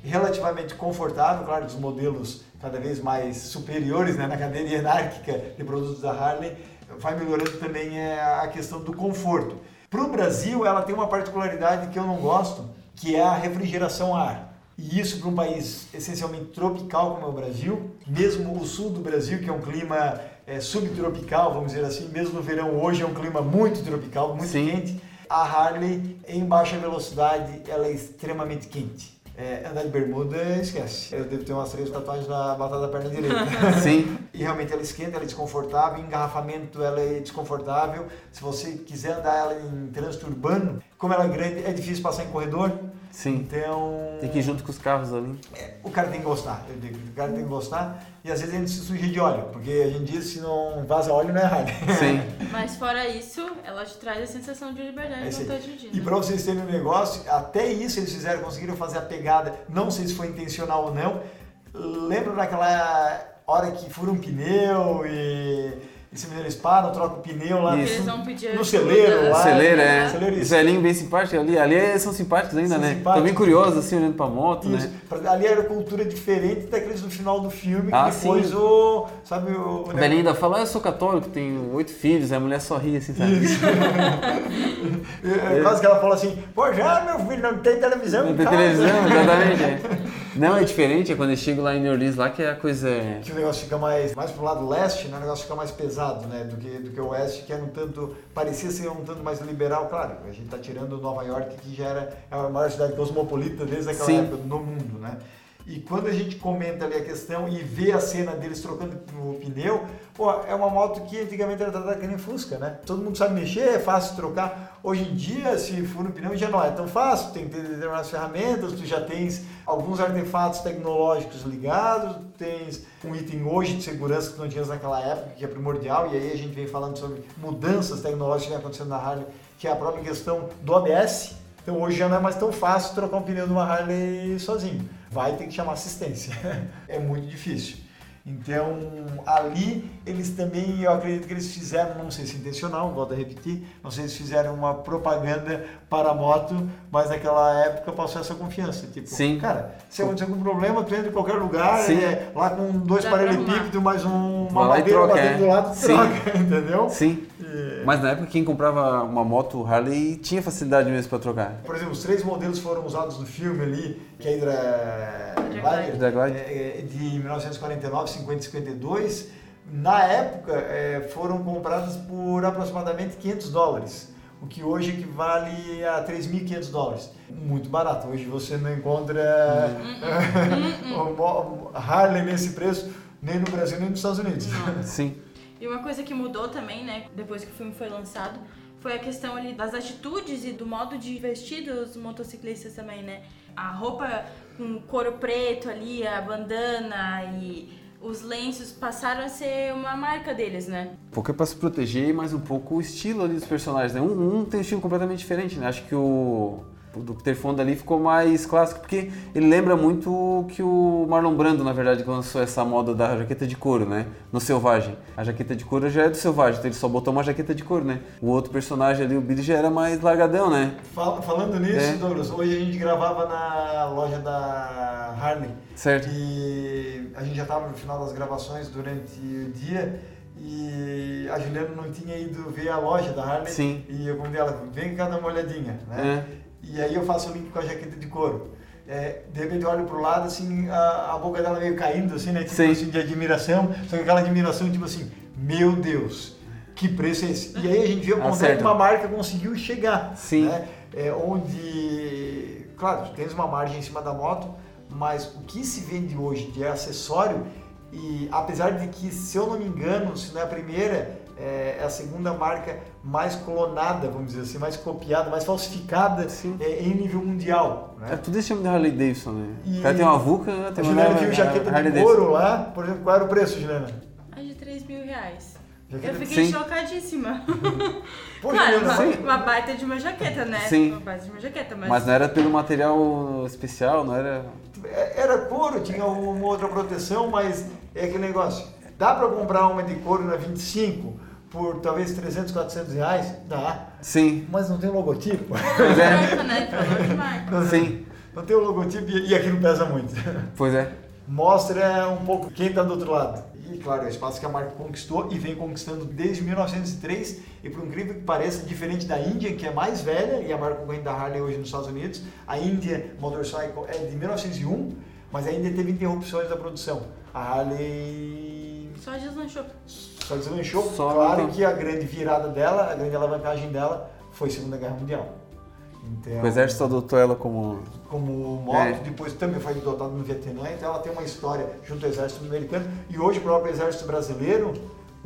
Relativamente confortável, claro, os modelos cada vez mais superiores né, na cadeia hierárquica de produtos da Harley, vai melhorando também é, a questão do conforto. Para o Brasil, ela tem uma particularidade que eu não gosto, que é a refrigeração a ar. E isso para um país essencialmente tropical como é o Brasil, mesmo o sul do Brasil, que é um clima é, subtropical, vamos dizer assim, mesmo no verão hoje é um clima muito tropical, muito Sim. quente, a Harley em baixa velocidade ela é extremamente quente. É, andar de bermuda, esquece. Eu devo ter umas três tatuagens na batata da perna direita. Sim. E realmente ela esquenta, ela é desconfortável, engarrafamento ela é desconfortável. Se você quiser andar ela em trânsito urbano, como ela é grande, é difícil passar em corredor. Sim. Então, Tem que ir junto com os carros ali. o cara tem que gostar. Eu digo, o cara tem que gostar. E às vezes a gente se suja de óleo, porque a gente diz que se não vaza óleo não é Harley. Sim. Mas fora isso, ela te traz a sensação de liberdade É e vontade de E dirigindo. para vocês terem um negócio, até isso eles fizeram, conseguiram fazer a pegada, não sei se foi intencional ou não. Lembra daquela hora que fura um pneu e, e se eles param, trocam o pneu lá Isso. Eles vão pedir no celeiro lá. Celeiro, é. Celeiro, isso. velhinhos bem simpáticos ali. Ali é- são simpáticos ainda, São né? simpáticos. Estão bem curiosos, assim, olhando pra moto, Isso. né? Ali era cultura diferente daqueles do final do filme, que Ah, depois sim. o. Sabe o. O velhinho ainda fala, ah, eu sou católico, tenho oito filhos, a mulher só ri assim, sabe? Isso. é, quase que ela fala assim, pô, já meu filho não tem televisão. Não em tem casa." televisão, exatamente. é. Não, é diferente, é quando eu chego lá em New Orleans, lá que a coisa é... Que o negócio fica mais, mais pro lado leste, né? o negócio fica mais pesado, né? Do que, do que o oeste, que era um tanto, parecia ser um tanto mais liberal, claro. A gente tá tirando Nova York, que já era é a maior cidade cosmopolita desde aquela Sim. época no mundo, né? E quando a gente comenta ali a questão e vê a cena deles trocando o pneu, pô, é uma moto que antigamente era tratada que nem Fusca, né? Todo mundo sabe mexer, é fácil trocar. Hoje em dia, se for no pneu, já não é tão fácil, tem que ter determinadas ferramentas, tu já tens alguns artefatos tecnológicos ligados, tens um item hoje de segurança que não tinhas naquela época, que é primordial, e aí a gente vem falando sobre mudanças tecnológicas que vem acontecendo na Harley, que é a própria questão do ABS. Então hoje já não é mais tão fácil trocar um pneu de uma Harley sozinho. Vai ter que chamar assistência. é muito difícil. Então, ali eles também, eu acredito que eles fizeram, não sei se intencional, volto a repetir, não sei se fizeram uma propaganda para a moto, mas naquela época passou essa confiança. Tipo, Sim. cara, se acontecer algum problema, tu entra em qualquer lugar, é, lá com dois paralelepípedos, mais um, uma Vai lá e madeira batendo é. do lado, tu Sim. troca, entendeu? Sim. E- Mas na época quem comprava uma moto Harley tinha facilidade mesmo pra trocar. Por exemplo, os três modelos foram usados no filme ali, que é a Hydra Glider, é, é, de 1949, 50 e 52. Na época, é, foram compradas por aproximadamente 500 dólares, o que hoje equivale a 3.500 dólares. Muito barato. Hoje você não encontra o mo- Harley nesse preço nem no Brasil nem nos Estados Unidos. Sim. E uma coisa que mudou também, né, depois que o filme foi lançado, foi a questão ali das atitudes e do modo de vestir dos motociclistas também, né? A roupa com couro preto ali, a bandana e os lenços passaram a ser uma marca deles, né? Um pouco é pra se proteger, mas um pouco o estilo ali dos personagens, né? Um, um tem um estilo completamente diferente, né? Acho que o, o do Peter Fonda ali ficou mais clássico, porque ele lembra muito que o Marlon Brando, na verdade, lançou essa moda da jaqueta de couro, né? No Selvagem. A jaqueta de couro já é do Selvagem, então ele só botou uma jaqueta de couro, né? O outro personagem ali, o Billy, já era mais largadão, né? Fal- Falando nisso, É. Douglas, hoje a gente gravava na loja da Harley. Certo. E a gente já estava no final das gravações durante o dia e a Juliana não tinha ido ver a loja da Harley. Sim. E eu convidei ela, vem cá dar uma olhadinha, né? E aí eu faço o link com a jaqueta de couro. É, de repente eu olho pro lado, assim, a, a boca dela meio caindo, assim, né? Tipo Sim. assim, de admiração. Só que aquela admiração, tipo assim, meu Deus, que preço é esse? E aí a gente Ah, onde é que uma marca conseguiu chegar. Sim. Né? É, onde, claro, tens uma margem em cima da moto, mas o que se vende hoje de acessório, e apesar de que, se eu não me engano, se não é a primeira, é a segunda marca mais clonada, vamos dizer assim, mais copiada, mais falsificada Sim. é, em nível mundial. É Né? tudo esse chama de Harley Davidson, né? E- O cara tem uma Vulca, A tem uma Juliana viu a- jaqueta Harley de couro lá, por exemplo, qual era o preço, Juliana? É de 3 mil reais. Jaqueta Eu fiquei Sim. chocadíssima. Pô, claro, Juliana, uma, uma baita de uma jaqueta, né? Sim. Uma baita de uma jaqueta, mas... Mas não era pelo material especial, não era. É, Era couro, tinha uma outra proteção, mas é aquele negócio. Dá para comprar uma de couro na 25 por talvez 300, 400 reais? Dá. Sim, Mas não tem o logotipo. pois é. marca, né? Marca. Sim, Não tem o logotipo e, e aquilo pesa muito. pois é. Mostra um pouco quem está do outro lado. E claro, é o espaço que a marca conquistou e vem conquistando desde 1903. E por incrível que pareça, diferente da Índia, que é mais velha, e a marca concorrente da Harley hoje nos Estados Unidos, a India Motorcycle é de 1901, mas a Índia teve interrupções da produção. A Harley Só deslanchou. só deslanchou. Só- claro que a grande virada dela, a grande alavancagem dela, foi a Segunda Guerra Mundial. Então, O exército adotou ela como. como moto, É. depois também foi adotada no Vietnã, então ela tem uma história junto ao exército americano e hoje o próprio exército brasileiro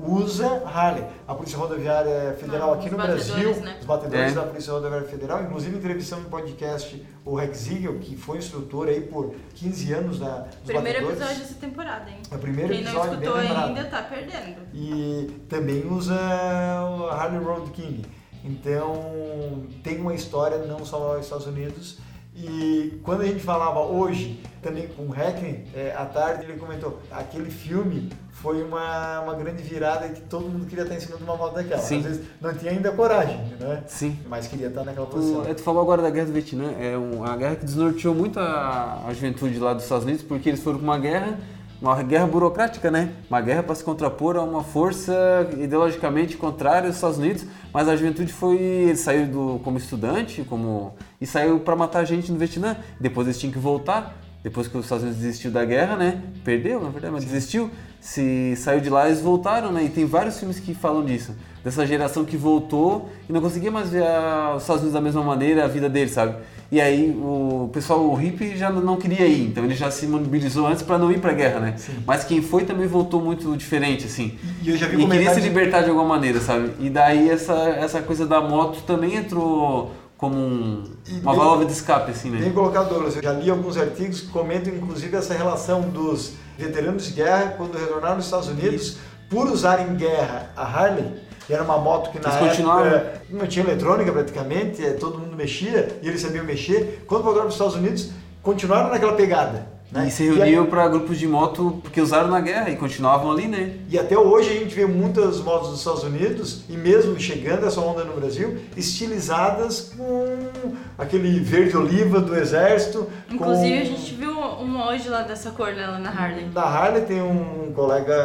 usa Harley. A Polícia Rodoviária Federal Ah, aqui os no batedores, Brasil, né? os batedores É. da Polícia Rodoviária Federal, inclusive entrevistando no podcast o Rex Ziegel, que foi instrutor aí por 15 anos da, dos Primeiro batedores. episódio dessa temporada, hein? É o primeiro Quem não episódio, bem escutou ainda tá perdendo. E também usa o Harley Road King. Então tem uma história não só nos Estados Unidos. E quando a gente falava hoje também com o Hackney, é, à tarde ele comentou, aquele filme foi uma, uma grande virada que todo mundo queria estar em cima de uma moto daquela. Sim. Às vezes não tinha ainda coragem, né? Sim. Mas queria estar naquela posição. Tu, é, tu falou agora da guerra do Vietnã, é uma guerra que desnorteou muito a, a juventude lá dos Estados Unidos, porque eles foram para uma guerra, uma guerra burocrática, né? Uma guerra para se contrapor a uma força ideologicamente contrária aos Estados Unidos, mas a juventude foi, eles saíram do, como estudante, como e saiu para matar gente no Vietnã. Depois eles tinham que voltar, depois que os Estados Unidos desistiu da guerra, né? Perdeu, na verdade, mas desistiu. Se saiu de lá, eles voltaram, né? E tem vários filmes que falam disso. Dessa geração que voltou e não conseguia mais ver a- os Estados Unidos da mesma maneira, a vida deles, sabe? E aí o pessoal, o hippie já não queria ir, então ele já se mobilizou antes para não ir para a guerra, né? Sim. Mas quem foi também voltou muito diferente, assim. E eu já vi E queria se libertar de alguma maneira, sabe? E daí essa, essa coisa da moto também entrou como um- uma bem- válvula de escape, assim, Bem né? colocado, Douglas. Eu já li alguns artigos que comentam, inclusive, essa relação dos veteranos de guerra quando retornaram nos Estados Unidos, por usar em guerra a Harley, que era uma moto que na Eles época continuavam. não tinha eletrônica praticamente, eh, todo mundo mexia e eles sabiam mexer. Quando voltaram para os Estados Unidos, continuaram naquela pegada. Né? E se reuniam para grupos de moto porque usaram na guerra e continuavam ali, né? E até hoje a gente vê muitas motos dos Estados Unidos, e mesmo chegando essa onda no Brasil, estilizadas com aquele verde oliva do exército. Inclusive, com... a gente viu uma hoje lá dessa cor dela na Harley. Da Harley tem um colega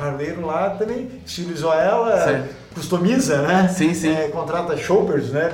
harleiro lá também, estilizou ela, Certo. customiza, né? Sim, sim. É, contrata shoppers, né?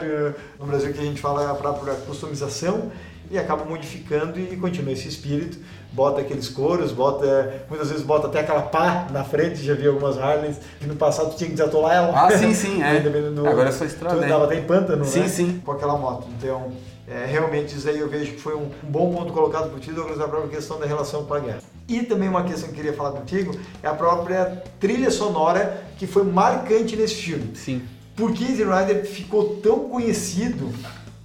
No Brasil que a gente fala a própria customização e acaba modificando e continua esse espírito. Bota aqueles coros, bota, muitas vezes bota até aquela pá na frente, já vi algumas Harleys que no passado tinha que desatolar ela. Ah, sim, sim, é. Do- Agora é só estrada, tu né? Dava até em pântano, Sim, né? sim. Com aquela moto. Então, é, realmente isso aí eu vejo que foi um, um bom ponto colocado por ti, Douglas, a própria questão da relação com a guerra. E também uma questão que eu queria falar contigo é a própria trilha sonora que foi marcante nesse filme. Sim. Por que Easy Rider ficou tão conhecido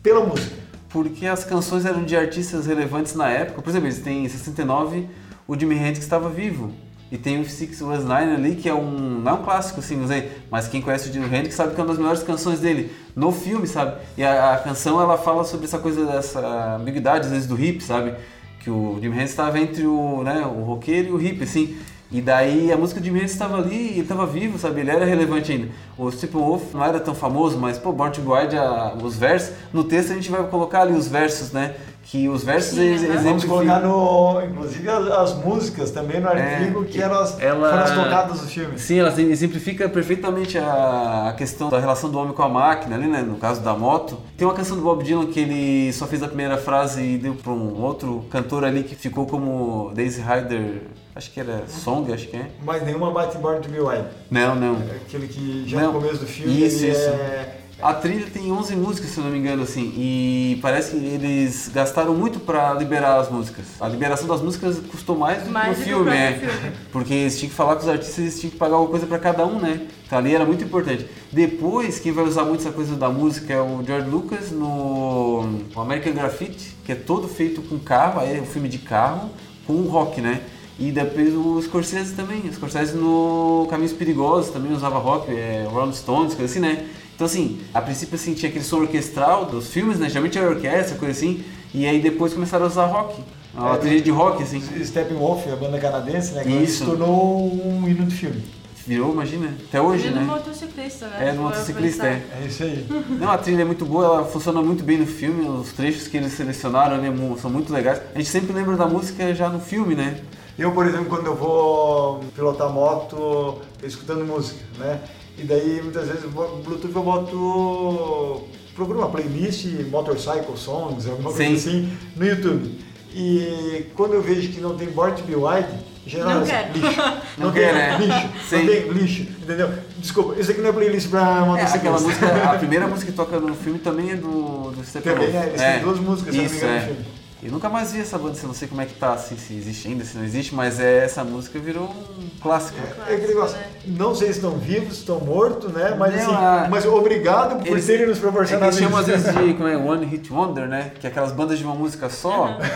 pela música? Porque as canções eram de artistas relevantes na época. Por exemplo, eles têm em 69 o Jimi Hendrix estava vivo. E tem o Six Was Nine ali, que é um. Não é um clássico, assim, sei, mas quem conhece o Jimi Hendrix sabe que é uma das melhores canções dele no filme, sabe? E a, a canção ela fala sobre essa coisa dessa ambiguidade, às vezes, do hip, sabe? Que o Jimi Hendrix estava entre o, né, o roqueiro e o hip, assim. E daí a música Jimi Hendrix estava ali, ele estava vivo, sabe? Ele era relevante ainda. O Steppenwolf não era tão famoso, mas, pô, Born to a- os versos, no texto a gente vai colocar ali os versos, né? Que os versos Sim, eles, eles Vamos colocar no, inclusive as, as músicas também no artigo que eram as, É, ela- foram as tocadas do filme. Sim, ela exemplifica perfeitamente a, a questão da relação do homem com a máquina, ali, né? No caso da moto. Tem uma canção do Bob Dylan que ele só fez a primeira frase e deu para um outro cantor ali que ficou como Daisy Rider, acho que era Song, acho que é. Mas nenhuma bate Born to Be Wild. Não, não. Aquele que já Não. no começo do filme Isso, ele isso. é... A trilha tem 11 músicas, se eu não me engano, assim, e parece que eles gastaram muito para liberar as músicas. A liberação das músicas custou mais do Mais que do o filme, é. filme. Porque eles tinham que falar com os artistas, eles tinham que pagar alguma coisa para cada um, né? Então ali era muito importante. Depois, quem vai usar muito essa coisa da música é o George Lucas no no American Graffiti, que é todo feito com carro, aí é um filme de carro, com rock, né? E depois o Scorsese também, o Scorsese no Caminhos Perigosos também usava rock, é, Rolling Stones, coisa assim, né? Então assim, a princípio assim, tinha aquele som orquestral dos filmes, né? Geralmente era orquestra, coisa assim, e aí depois começaram a usar rock, uma É, trilha de rock, assim. Steppenwolf, a banda canadense, né? Que Isso. se tornou um hino do filme. Virou, imagina, até hoje, é né? motociclista, né? É, do motociclista, é. É isso aí. Não, a trilha é muito boa, ela funciona muito bem no filme, os trechos que eles selecionaram né, são muito legais. A gente sempre lembra da música já no filme, né? Eu, por exemplo, quando eu vou pilotar moto, escutando música, né? E daí, muitas vezes, o Bluetooth eu boto... Procuro uma playlist, Motorcycle Songs, alguma coisa Sim. assim, no YouTube. E quando eu vejo que não tem Born to Be Wild, geral, Não assim, quero. lixo. Não Não, quer, tem né? lixo. Sim. Não tem lixo, entendeu? Desculpa, isso aqui não é playlist pra É, aquela motociclista. música, a primeira música que toca no filme também é do, do Steppenwolf. Também, é, eles têm duas músicas, se eu não me Isso, engano, é. no filme. E nunca mais vi essa banda, assim, não sei como é que tá, assim, se existe ainda, se não existe, mas é, essa música virou um clássico. É aquele negócio, né? não sei se estão vivos, estão mortos, né? Mas Não, assim, a- mas obrigado por Eles- terem nos É proporcionado eles chamam às vezes de como é, One Hit Wonder, né? Que é aquelas bandas de uma música só.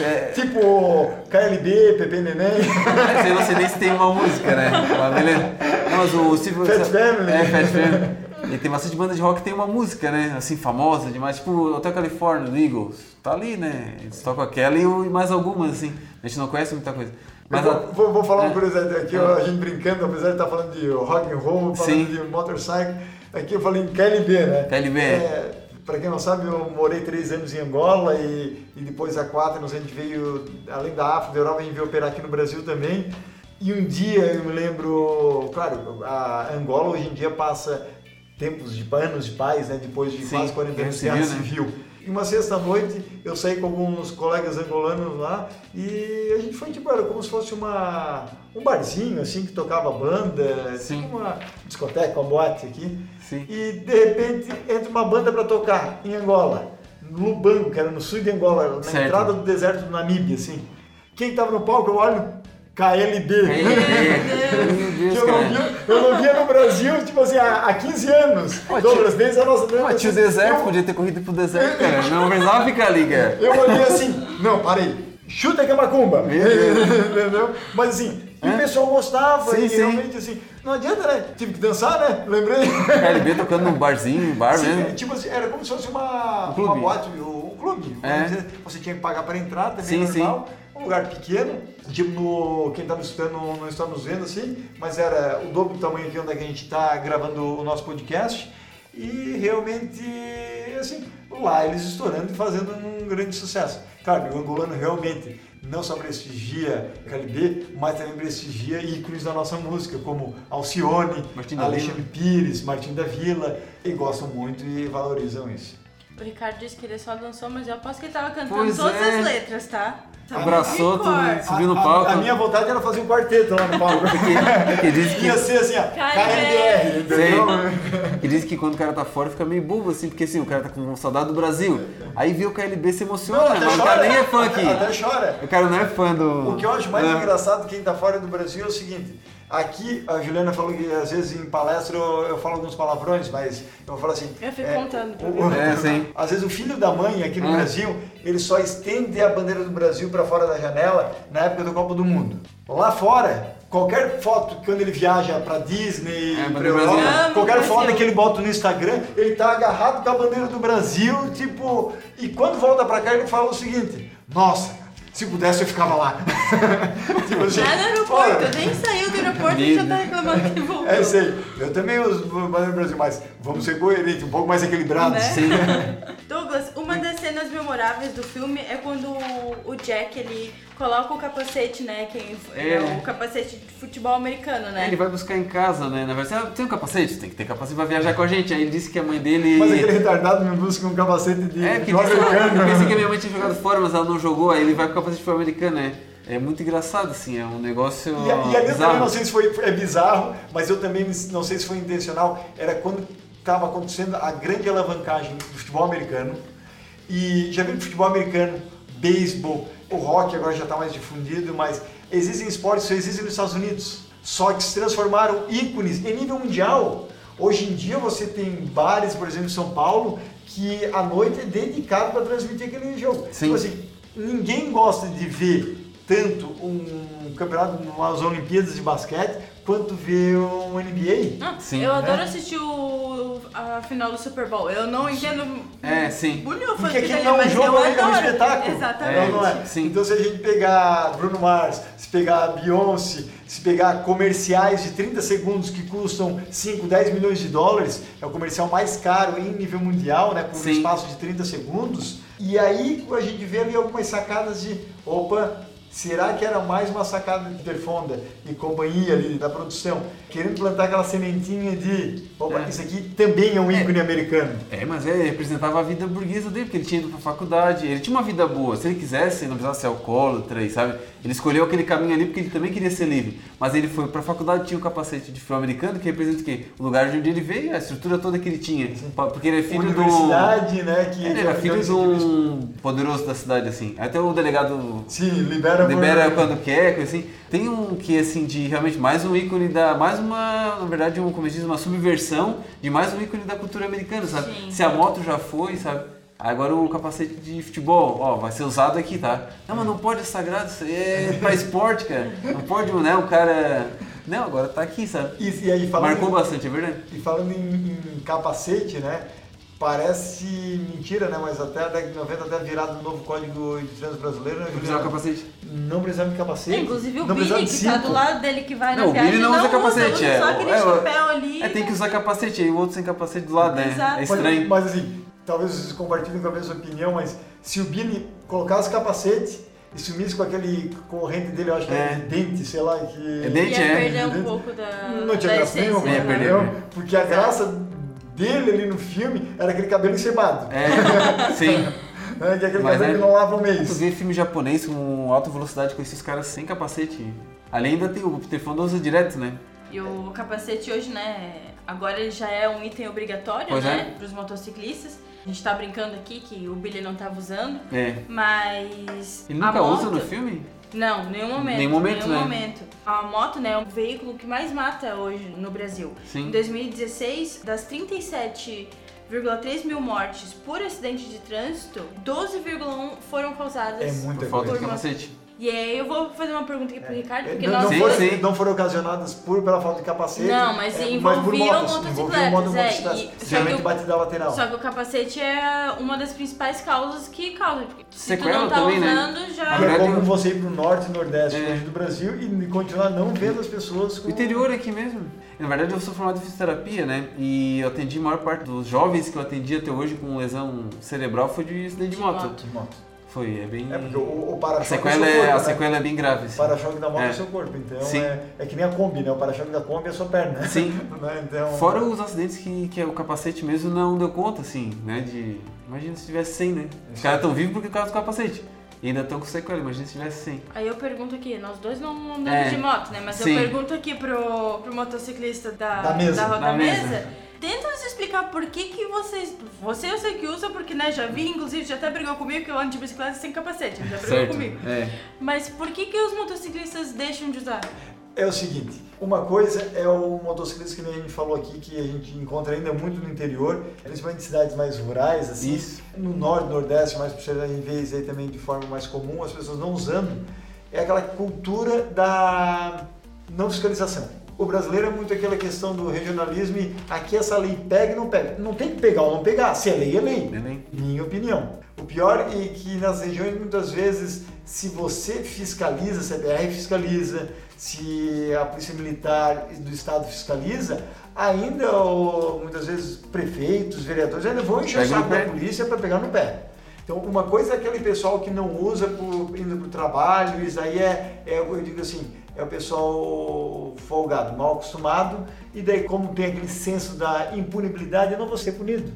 É, Tipo KLB, Pepe Neném. Você não sei nem se tem uma música, né? Mas beleza. Não, mas o Steve... Fat Family. É, Fat Family. E tem bastante banda de rock que tem uma música, né? Assim, famosa demais. Tipo Hotel California, do Eagles. Tá ali, né? Eles tocam aquela e, mais algumas, assim. A gente não conhece muita coisa. Mas Eu a- vou, vou- vou falar uma é. curiosidade aqui, ó, a gente brincando, apesar de estar falando de rock and roll, falando Sim. de motorcycle, aqui eu falei em KLB, né? KLB. É, para quem não sabe, eu morei três anos em Angola e, e depois há quatro anos a gente veio, além da África, da Europa, a gente veio operar aqui no Brasil também. E um dia eu me lembro, claro, a Angola hoje em dia passa tempos de anos de paz, né? Depois de Sim, quase 40 anos de guerra civil, né? E uma sexta-noite eu saí com alguns colegas angolanos lá e a gente foi tipo, era como se fosse uma, um barzinho assim que tocava banda, Sim. tipo uma discoteca, uma boate aqui. Sim. E de repente entra uma banda para tocar em Angola. no Lubango, que era no sul de Angola, na Certo. entrada do deserto do Namíbia, assim. Quem tava no palco, eu olho, KLB. Eu, não via, eu não via no Brasil, tipo assim, há, há 15 anos. Ó, Douglas, desde a nossa... Pô, tinha o deserto, podia ter corrido pro deserto, cara. Não precisava ficar ali, cara. Eu olhei assim, não, parei, chuta que é macumba. Entendeu? Mas assim, e o pessoal gostava, Sim, e sim. realmente assim, não adianta, né? Tive que dançar, né? Lembrei. KLB tocando num barzinho, bar Sim, mesmo. é, tipo assim, era como se fosse uma, Um clube. uma boate, um clube. É. Você tinha que pagar para entrar, também Sim, normal. Um lugar pequeno, tipo no. Quem está nos escutando não, está nos vendo assim, mas era o dobro do tamanho aqui onde a gente está gravando o nosso podcast. E realmente, assim, lá eles estourando e fazendo um grande sucesso. Claro, o angolano realmente não só prestigia KLB, mas também prestigia ícones da nossa música, como Alcione, Alexandre Pires, Martim da Vila, e gostam muito e valorizam isso. O Ricardo disse que ele só dançou, mas eu aposto que ele tava cantando Pois todas é. as letras, tá? Tava Abraçou tudo. Subiu no A- a- palco. A, minha vontade era fazer um quarteto lá no palco. Que diz que, Ia ser assim, ó, KLBR, entendeu? que diz que quando o cara tá fora fica meio bobo, assim, porque assim, o cara tá com saudade do Brasil. Aí vê o KLB se emociona, Não, mas até o cara chora. nem é fã aqui. Até chora. O cara não é fã do. O que eu acho mais É. engraçado quem está fora do Brasil é o seguinte. Aqui, a Juliana falou que às vezes em palestra eu, eu falo alguns palavrões, mas eu vou falar assim. Eu fico contando pra o- É, sim. Às vezes o filho da mãe aqui no É. Brasil, ele só estende a bandeira do Brasil para fora da janela na época do Copa do Mundo. Lá fora, qualquer foto quando ele viaja para Disney, É, pra Europa. Amo qualquer Brasil. foto que ele bota no Instagram, ele tá agarrado com a bandeira do Brasil, tipo, e quando volta para cá ele fala o seguinte: "Nossa, se pudesse eu ficava lá". tipo assim, Já no aeroporto, olha, nem saiu do aeroporto e já tá reclamando que voltou. é isso aí. Eu também uso do Brasil, mas vamos ser coerentes, um pouco mais equilibrados. Né? Sim. Douglas, uma das cenas memoráveis do filme é quando o Jack ele coloca o capacete, né? Quem é. É. o capacete de futebol americano, né? Ele vai buscar em casa, né? Na verdade, "Ah, tem um capacete? Tem que ter capacete pra viajar com a gente. Aí ele disse que a mãe dele. Mas aquele retardado me busca um capacete de É, disse, americano. eu pensei que a minha mãe tinha jogado fora, mas ela não jogou. Aí ele vai com o capacete de futebol americano, né? É muito engraçado, assim, é um negócio. E, e ali eu também não sei se foi é bizarro, mas eu também não sei se foi intencional. Era quando estava acontecendo a grande alavancagem do futebol americano. E já viu que futebol americano, beisebol, o rock agora já está mais difundido, mas existem esportes que só existem nos Estados Unidos. Só que se transformaram ícones em nível mundial. Hoje em dia você tem bares, por exemplo, em São Paulo, que a noite é dedicado para transmitir aquele jogo. Sim. Tipo assim, ninguém gosta de ver tanto um campeonato, umas Olimpíadas de basquete, quanto ver um NBA. Não, Sim. eu adoro Né? assistir o, a final do Super Bowl. Eu não entendo É, sim. bulhufas Porque aquilo dali, não é um jogo, é um espetáculo. Exatamente. Não, não é? Sim. Então se a gente pegar Bruno Mars, se pegar Beyoncé, se pegar comerciais de 30 segundos que custam 5, 10 milhões de dólares, é o comercial mais caro em nível mundial, né, por um espaço de 30 segundos. E aí a gente vê ali algumas sacadas de, opa, será que era mais uma sacada de Perfonda e companhia ali da produção, querendo plantar aquela sementinha de, opa, É. isso aqui também é um ícone americano. É, mas é, representava a vida burguesa dele, porque ele tinha ido pra faculdade, ele tinha uma vida boa. Se ele quisesse, ele não precisava ser alcoólatra, e sabe? Ele escolheu aquele caminho ali porque ele também queria ser livre. Mas ele foi pra faculdade, tinha o capacete de futebol americano, que representa o quê? O lugar de onde ele veio, a estrutura toda que ele tinha. Porque ele é filho do... Universidade, né? Que, Ele que era é filho de um um poderoso da cidade, assim. Até o delegado Sim, libera, por- libera quando quer, coisa assim. Tem um que assim de realmente mais um ícone da mais uma, na verdade, um, como diz, uma subversão de mais um ícone da cultura americana, sabe? Sim. Se a moto já foi, sabe? Agora o capacete de futebol, ó, vai ser usado aqui, tá? Não, mas não pode, é sagrado, isso aí é pra esporte, cara. Não pode, né? O cara. Não, agora tá aqui, sabe? E, e aí falando, Marcou bastante, é verdade? E falando em, em capacete, né? Parece mentira, né? Mas até a década de 90, até virado no novo código de trânsito brasileiro, né? Não precisava capacete. Não precisava de capacete. É, inclusive o não Billy, que de tá do lado dele que vai Não, na o viagem, Billy não usa capacete, usa, é. Só aquele É, chapéu ali. É, tem que usar capacete aí, o outro sem capacete do lado, né? É Mas- estranho. Mas, assim, talvez vocês compartilhem com a mesma opinião, mas se o Billy colocasse capacete e sumisse com aquele corrente dele, eu acho que É. é de dente, sei lá, que... É dente, Ia é. perder um Dente. pouco da, Não tinha da graça nenhuma, Ia né? perder, entendeu? né? Porque a graça dele ali no filme era aquele cabelo encebado. É, sim. Né? Que é aquele Mas cabelo é- que não lava um Tu mês. vê filme japonês com alta velocidade com esses caras sem capacete. Além ainda tem o Peter Fonda usa direto, né? E o capacete hoje, né, agora ele já é um item obrigatório, Pois né, é. para os motociclistas. A gente tá brincando aqui que o Billy não tava usando, É. mas. Ele a nunca usa moto- no filme? Não, nenhum momento. Nenhum momento, nenhum né? momento. A moto, né, é o veículo que mais mata hoje no Brasil. Sim. Em 2016, das 37,3 mil mortes por acidente de trânsito, 12,1 foram causadas. É muita Por falta de capacete. E aí eu vou fazer uma pergunta aqui pro Ricardo, porque não, nós não, Sim, não foram ocasionadas por pela falta de capacete. Não, mas é, envolviam por motos, motocicletas, envolviam moto- é, motocicletas. e- só Geralmente o- batida lateral. Só que o capacete é uma das principais causas que causa. Porque se Sequela tu não tá também, né? usando, já. E é como você ir pro norte e nordeste É. do Brasil e continuar não vendo as pessoas com... O interior aqui mesmo. Na verdade, eu sou formado em fisioterapia, né? E eu atendi a maior parte dos jovens que eu atendi até hoje com lesão cerebral foi de acidente de De moto. moto. De moto. Foi, é bem. É porque o, o A para-choque é o sequela é, corpo, a né? sequela é bem grave. O para-choque da moto é. É. o seu corpo, então Sim. é, é que nem a Kombi, né? O para-choque da Kombi é a sua perna, né? Sim. Né? Então, Fora os acidentes que, que o capacete mesmo não deu conta, assim, né? De. Imagina se tivesse 100, né? Os caras estão vivos porque causa do capacete. E ainda estão com sequela, imagina se tivesse 100. Aí eu pergunto aqui, nós dois não andamos É. de moto, né? Mas Sim. eu pergunto aqui pro, pro motociclista da, Da mesa. roda Da mesa. mesa. Tenta nos explicar por que que vocês... Você eu sei que usa, porque né, já vi, inclusive já até brigou comigo que eu ando de bicicleta sem capacete. Já brigou Certo. comigo. É. Mas por que que os motociclistas deixam de usar? É o seguinte, uma coisa é o motociclista que nem a gente falou aqui, que a gente encontra ainda muito no interior, principalmente em cidades mais rurais, assim. Isso. No norte, nordeste, mais por ser em vez aí também de forma mais comum, as pessoas não usando. É aquela cultura da não fiscalização. O brasileiro é muito aquela questão do regionalismo e aqui essa lei pega e não pega. Não tem que pegar ou não pegar, se é lei, é lei. Belém. Minha opinião. O pior é que nas regiões, muitas vezes, se você fiscaliza, se a BR fiscaliza, se a Polícia Militar do Estado fiscaliza, ainda muitas vezes prefeitos, vereadores ainda vão encher o saco da polícia para pegar no pé. Então, uma coisa é aquele pessoal que não usa por, indo para o trabalho, isso aí é, é, eu digo assim, é o pessoal folgado, mal acostumado, e daí como tem aquele senso da impunibilidade, eu não vou ser punido.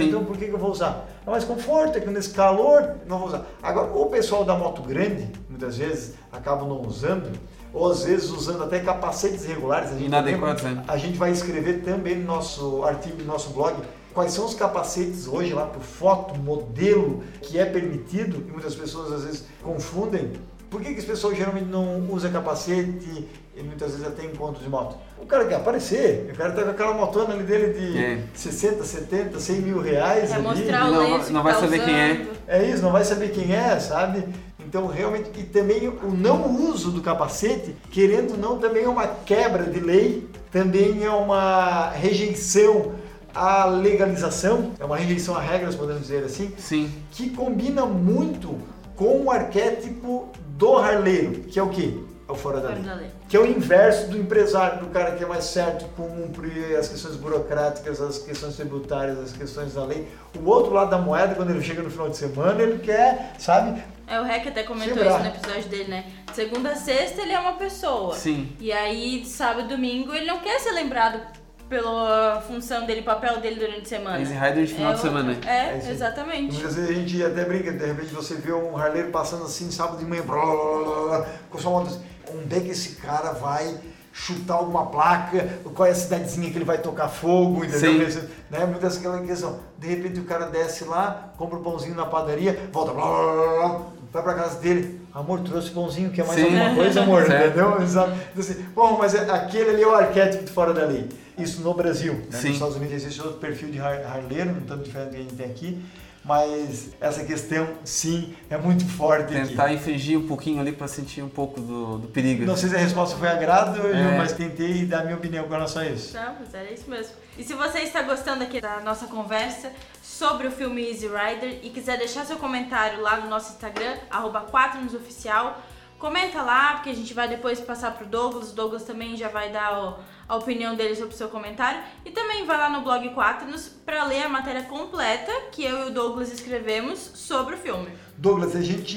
Então, por que, que eu vou usar? É mais conforto, é que nesse calor, não vou usar. Agora, o pessoal da moto grande, muitas vezes, acabam não usando, ou às vezes usando até capacetes irregulares. A gente Inadequados, né? A gente vai escrever também no nosso artigo, no nosso blog, quais são os capacetes hoje lá por foto, modelo, que é permitido, e muitas pessoas às vezes confundem. Por que, que as pessoas geralmente não usam capacete e muitas vezes até encontros de moto? O cara quer aparecer, o cara tá com aquela motona ali dele de É. 60, 70, 100 mil reais É ali. mostrar o Não- não vai tá saber quem é. usando. É isso, não vai saber quem é, sabe? Então, realmente, e também o não uso do capacete, querendo ou não, também é uma quebra de lei, também é uma rejeição à legalização, é uma rejeição a regras, podemos dizer assim, Sim. que combina muito com o arquétipo do harleiro, que é o quê? É o fora da Fora lei. da lei. Que é o inverso do empresário, do cara que é mais certo, cumpre as questões burocráticas, as questões tributárias, as questões da lei. O outro lado da moeda, quando ele chega no final de semana, ele quer, sabe? É, o Rec até comentou Quebrar. isso no episódio dele, né? Segunda a sexta ele é uma pessoa. Sim. E aí, de sábado e domingo, ele não quer ser lembrado pela função dele, papel dele durante a semana. Easy Rider de final de outra- semana. né? É, É exatamente. muitas vezes a gente até brinca, de repente você vê um harleiro passando assim, sábado de manhã, blá, blá, blá, blá, com sua moto assim, onde é que esse cara vai chutar alguma placa, qual é a cidadezinha que ele vai tocar fogo, entendeu? Sim. Né? Muitas aquela questão. De repente o cara desce lá, compra o pãozinho na padaria, volta, blá, blá, blá, blá, vai pra casa dele. Amor, trouxe pãozinho, quer mais Sim. alguma coisa, amor? Certo. Entendeu? Exato. Então, assim, bom, mas é- aquele ali é o arquétipo de fora da lei. Isso no Brasil. Né? Nos. Estados Unidos existe outro perfil de har- harleiro, não tanto diferente do que a gente tem aqui. Mas essa questão, sim, é muito forte aqui. Tentar infringir um pouquinho ali pra sentir um pouco do, do perigo. Não sei se a resposta foi agrado, É. mas tentei dar minha opinião com relação a isso. Não, mas era isso mesmo. E se você está gostando aqui da nossa conversa sobre o filme Easy Rider e quiser deixar seu comentário lá no nosso Instagram, arroba 4nosoficial, comenta lá, porque a gente vai depois passar pro Douglas. O Douglas também já vai dar a opinião dele sobre o seu comentário. E também vai lá no blog 4nos para ler a matéria completa que eu e o Douglas escrevemos sobre o filme. Douglas, a gente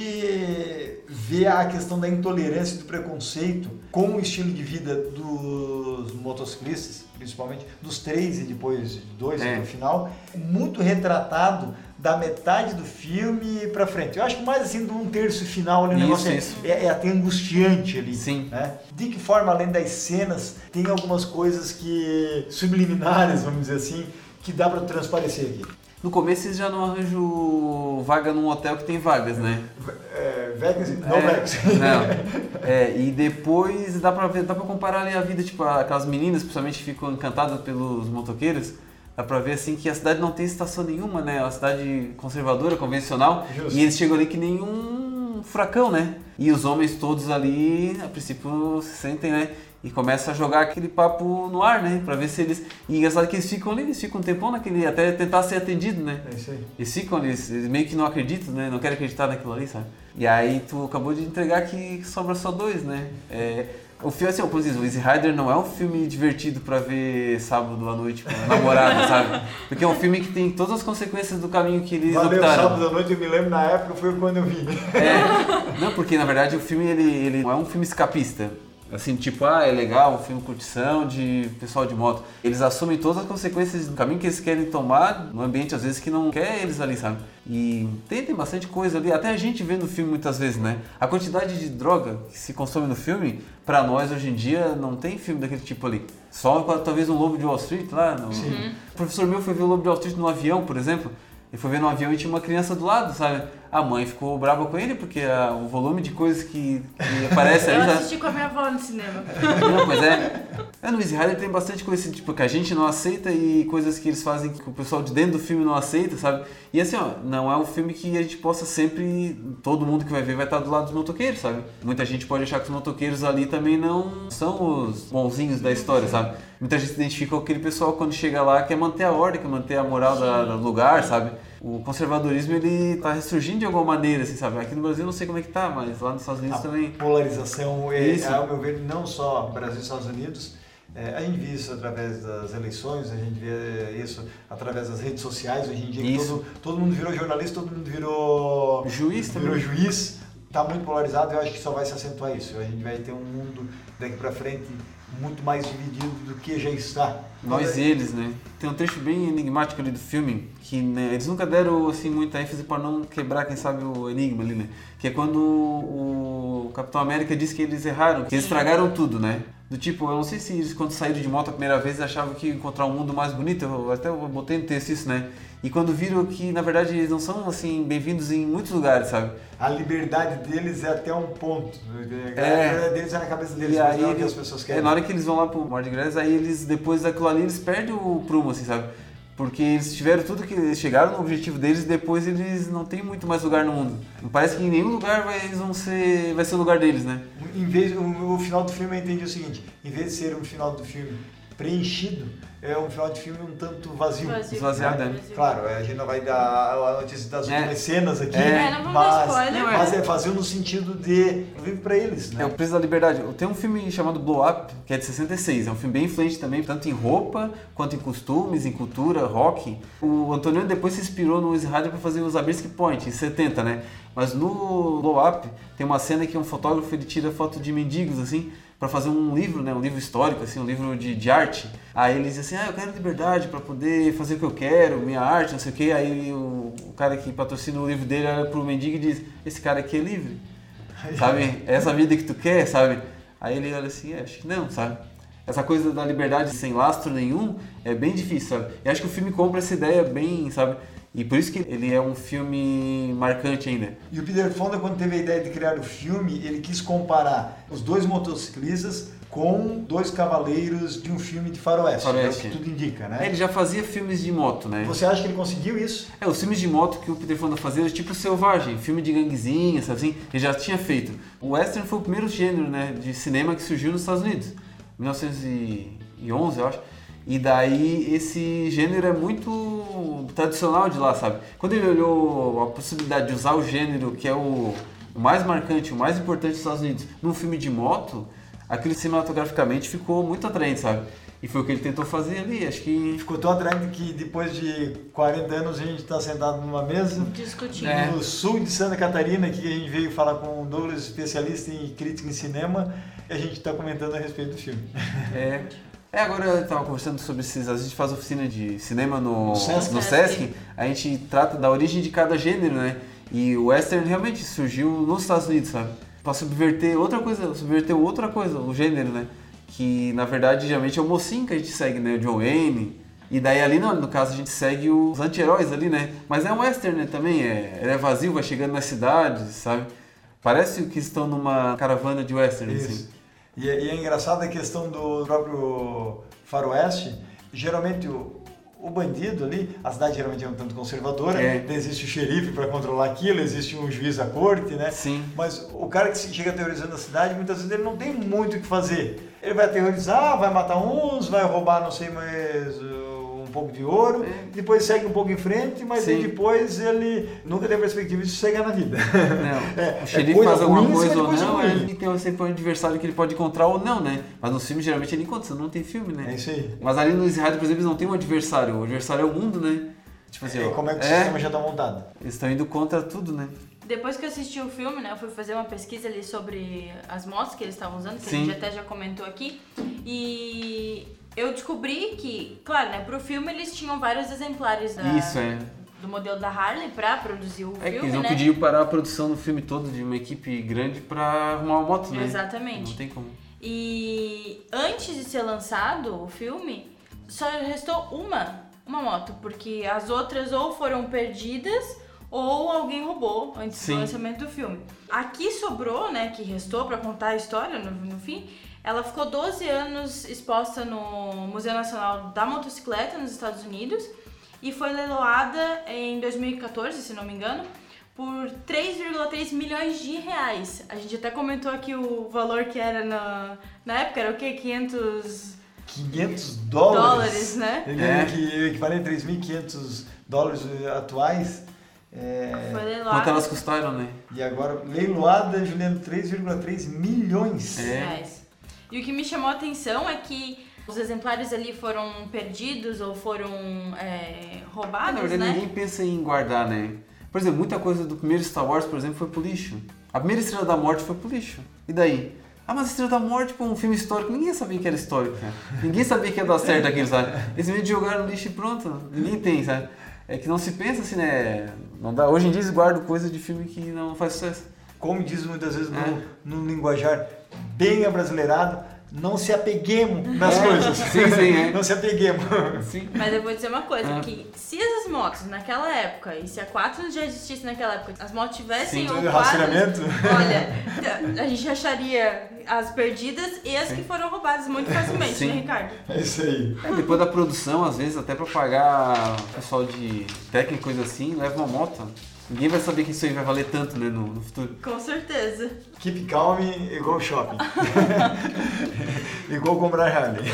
vê a questão da intolerância e do preconceito com o estilo de vida dos motociclistas, principalmente dos três e depois de dois É. no final, muito retratado da metade do filme pra frente. Eu acho que mais assim de um terço final ali, o negócio é- isso. É, é até angustiante ali. Sim. né? De que forma, além das cenas, tem algumas coisas que subliminares, vamos dizer assim, que dá para transparecer aqui. No começo eles já não arranjam vaga num hotel que tem vagas, né? É, Vegas, não é, Vegas. Não. É, e depois dá pra, ver, dá pra comparar ali a vida, tipo, aquelas meninas, principalmente, ficam encantadas pelos motoqueiros. Dá pra ver assim que a cidade não tem estação nenhuma, né? É uma cidade conservadora, convencional. Justo. E eles chegam ali que nem um furacão, né? E os homens todos ali, a princípio, se sentem, né? E começa a jogar aquele papo no ar, né? Pra ver se eles. E engraçado que eles ficam ali, eles ficam um tempão naquele. até tentar ser atendido, né? É isso aí. Eles ficam ali, eles meio que não acreditam, né? Não querem acreditar naquilo ali, sabe? E aí tu acabou de entregar que sobra só dois, né? É, o filme, assim, como diz, o Easy Rider não é um filme divertido pra ver sábado à noite com a namorada, sabe? Porque é um filme que tem todas as consequências do caminho que eles Valeu, optaram. sábado à noite, eu me lembro na época, foi quando eu vi. É, não, porque na verdade o filme ele, ele não é um filme escapista. Assim, tipo, ah, é legal, um filme curtição de pessoal de moto. Eles assumem todas as consequências do caminho que eles querem tomar no ambiente, às vezes, que não quer eles ali, sabe? E tem, tem bastante coisa ali, até a gente vê no filme muitas vezes, né? A quantidade de droga que se consome no filme, pra nós hoje em dia, não tem filme daquele tipo ali. Só talvez um Lobo de Wall Street lá. No... Sim. O professor meu foi ver o Lobo de Wall Street no avião, por exemplo. Ele foi ver no avião e tinha uma criança do lado, sabe? A mãe ficou brava com ele porque a- o volume de coisas que, que aparece ali. Eu já- assisti com a minha avó no cinema. Não, mas é. É, no Easy Rider tem bastante coisa assim, tipo, que a gente não aceita e coisas que eles fazem que o pessoal de dentro do filme não aceita, sabe? E assim, ó, não é um filme que a gente possa sempre. Todo mundo que vai ver vai estar do lado dos motoqueiros, sabe? Muita gente pode achar que os motoqueiros ali também não são os bonzinhos da história, sabe? Muita gente se identifica com aquele pessoal quando chega lá quer manter a ordem, quer manter a moral da- do lugar, sabe? O conservadorismo ele tá ressurgindo de alguma maneira, assim, sabe? Aqui no Brasil não sei como é que tá, mas lá nos Estados Unidos A também. polarização é, Isso. ao meu ver, não só Brasil e Estados Unidos. É, a gente vê isso através das eleições, a gente vê isso através das redes sociais. Hoje em dia, todo, todo mundo virou jornalista, todo mundo virou Juiz virou também. juiz. Está muito polarizado. Eu acho que só vai se acentuar isso. A gente vai ter um mundo daqui para frente muito mais dividido do que já está. Nós e eles, né? Tem um trecho bem enigmático ali do filme, que né, eles nunca deram assim, muita ênfase para não quebrar, quem sabe, o enigma ali, né? Que é quando o Capitão América diz que eles erraram, que eles estragaram tudo, né? Do tipo, eu não sei se eles quando saíram de moto a primeira vez achavam que encontrar um mundo mais bonito, eu até botei no texto isso, né? E quando viram que na verdade eles não são assim bem-vindos em muitos lugares, sabe? A liberdade deles é até um ponto. A É. liberdade deles é na cabeça deles, E mas aí, não é o que as pessoas é, querem. na hora que eles vão lá pro Mardi Gras, aí eles, depois daquilo ali, eles perdem o prumo, assim, sabe? Porque eles tiveram tudo que eles chegaram no objetivo deles e depois eles não têm muito mais lugar no mundo. Parece que em nenhum lugar vai, eles vão ser, vai ser o lugar deles, né? Em vez, o, o final do filme eu entendi o seguinte: em vez de ser um final do filme preenchido, é um final de filme um tanto vazio. Vazio. Esvaziado, né? Vazio. Claro, a gente não vai dar a notícia das É. últimas cenas aqui, É, não vamos dar mas, spoiler. mas é vazio no sentido de vive pra eles, É o né? Preço da Liberdade. Tem um filme chamado Blow Up, que é de 66. É um filme bem influente também, tanto em roupa, quanto em costumes, em cultura, rock. O Antonioni depois se inspirou no Easy Rider para fazer o Zabriskie Point, em 70, né? Mas no Blow Up tem uma cena que um fotógrafo ele tira foto de mendigos, assim, para fazer um livro, né? Um livro histórico, assim, um livro de, de arte. Aí ele diz assim, ah, eu quero liberdade para poder fazer o que eu quero, minha arte, não sei o quê. Aí o, o cara que patrocina o livro dele olha pro mendigo e diz, esse cara aqui é livre sabe? É essa vida que tu quer, sabe? Aí ele olha assim, é, acho que não, sabe? Essa coisa da liberdade sem lastro nenhum é bem difícil, sabe? E acho que o filme compra essa ideia bem, sabe? E por isso que ele é um filme marcante ainda. E o Peter Fonda, quando teve a ideia de criar o filme, ele quis comparar os dois motociclistas com dois cavaleiros de um filme de faroeste, Faroeste. é o que tudo indica, É, né? ele já fazia filmes de moto, né? Você acha que ele conseguiu isso? É, os filmes de moto que o Peter Fonda fazia era tipo Selvagem, filme de ganguezinha, sabe assim? Ele já tinha feito. O western foi o primeiro gênero, né, de cinema que surgiu nos Estados Unidos. 1911, eu acho. E daí esse gênero é muito tradicional de lá, sabe? Quando ele olhou a possibilidade de usar o gênero que é o, o mais marcante, o mais importante dos Estados Unidos, num filme de moto, aquilo cinematograficamente ficou muito atraente, sabe? E foi o que ele tentou fazer ali, acho que... Ficou tão atraente que depois de 40 anos a gente está sentado numa mesa Discutindo. É. no sul de Santa Catarina, que a gente veio falar com o Douglas, especialista em crítica em cinema, e a gente está comentando a respeito do filme. É. É, agora eu tava conversando sobre esses. A gente faz oficina de cinema no, No Sesc. no Sesc. A gente trata da origem de cada gênero, né? E o western realmente surgiu nos Estados Unidos, sabe? Pra subverter outra coisa, subverter outra coisa, o gênero, né? Que na verdade geralmente é o mocinho que a gente segue, né? O John Wayne, E daí ali, não, no caso, a gente segue os anti-heróis ali, né? Mas é um western né, também, é, ele é vazio, vai chegando nas cidades, sabe? Parece que estão numa caravana de western, Isso. assim. E, é- e é engraçada a questão do próprio faroeste. Geralmente o, o bandido ali, a cidade geralmente é um tanto conservadora, É. existe o xerife para controlar aquilo, existe um juiz à corte, né? Sim. Mas o cara que chega aterrorizando a cidade, muitas vezes ele não tem muito o que fazer. Ele vai aterrorizar, vai matar uns, vai roubar não sei mais uh, um pouco de ouro, depois segue um pouco em frente, mas depois ele nunca tem a perspectiva de sossegar na vida. Não, É, o é xerife coisa faz alguma cima coisa de ou coisa não, ruim. é, e tem sempre um adversário que ele pode encontrar ou não, né? Mas nos filmes geralmente ele encontra, senão não tem filme, né? É isso aí. Mas ali no Rider, por exemplo, eles não tem um adversário. O adversário é o mundo, né? Tipo assim, É, como é que o é, sistema já está montado? Eles estão indo contra tudo, né? Depois que eu assisti o filme, né, eu fui fazer uma pesquisa ali sobre as motos que eles estavam usando, que a Sim. gente até já comentou aqui. E eu descobri que, claro, né, pro filme eles tinham vários exemplares da, Isso, é. do modelo da Harley pra produzir o É que filme, eles não né? podiam parar a produção do filme todo de uma equipe grande pra arrumar uma moto, né? Exatamente. Não tem como. E antes de ser lançado o filme, só restou uma, uma moto, porque as outras ou foram perdidas ou alguém roubou antes Sim. do lançamento do filme. Aqui sobrou, né, que restou pra contar a história no, no fim. Ela ficou 12 anos exposta no Museu Nacional da Motocicleta nos Estados Unidos e foi leiloada em 2014, se não me engano, por 3,3 milhões de reais. A gente até comentou aqui o valor que era na, na época, era o quê? 500 500 dólares. dólares, né? É. que equivalente a 3.500 dólares atuais. É, Foi Quanto leiloada elas custaram, né? e agora, leiloada, Juliano, 3,3 milhões. de É. reais. E o que me chamou a atenção é que os exemplares ali foram perdidos ou foram é, roubados, na verdade, né? ninguém pensa em guardar, né? Por exemplo, muita coisa do primeiro Star Wars, por exemplo, foi pro lixo. A primeira Estrela da Morte foi pro lixo. E daí? Ah, mas Estrela da Morte, pô, um filme histórico. Ninguém sabia que era histórico, cara. Ninguém sabia que ia dar certo aquilo, sabe? Eles simplesmente jogaram no lixo e pronto. Ninguém tem, sabe? É que não se pensa assim, né? Não dá. Hoje em dia eles guardam coisa de filme que não faz sucesso. Como diz muitas vezes no, É. no linguajar bem abrasileirado, não se apeguemos nas É. coisas. Sim, sim, é. Não se apeguemos. Sim. Mas eu vou dizer uma coisa, Ah. que se essas motos naquela época, e se a Quaternos já existisse naquela época, as motos tivessem Sim, Quaternos, rastreamento. olha, a gente acharia as perdidas e as que foram roubadas muito facilmente, Sim. né, Ricardo? É isso aí. É, depois da produção, às vezes, até pra pagar o pessoal de técnica e coisa assim, leva uma moto. Ninguém vai saber que isso aí vai valer tanto, né, no, no futuro. Com certeza. Keep calm igual shopping. igual comprar Harley.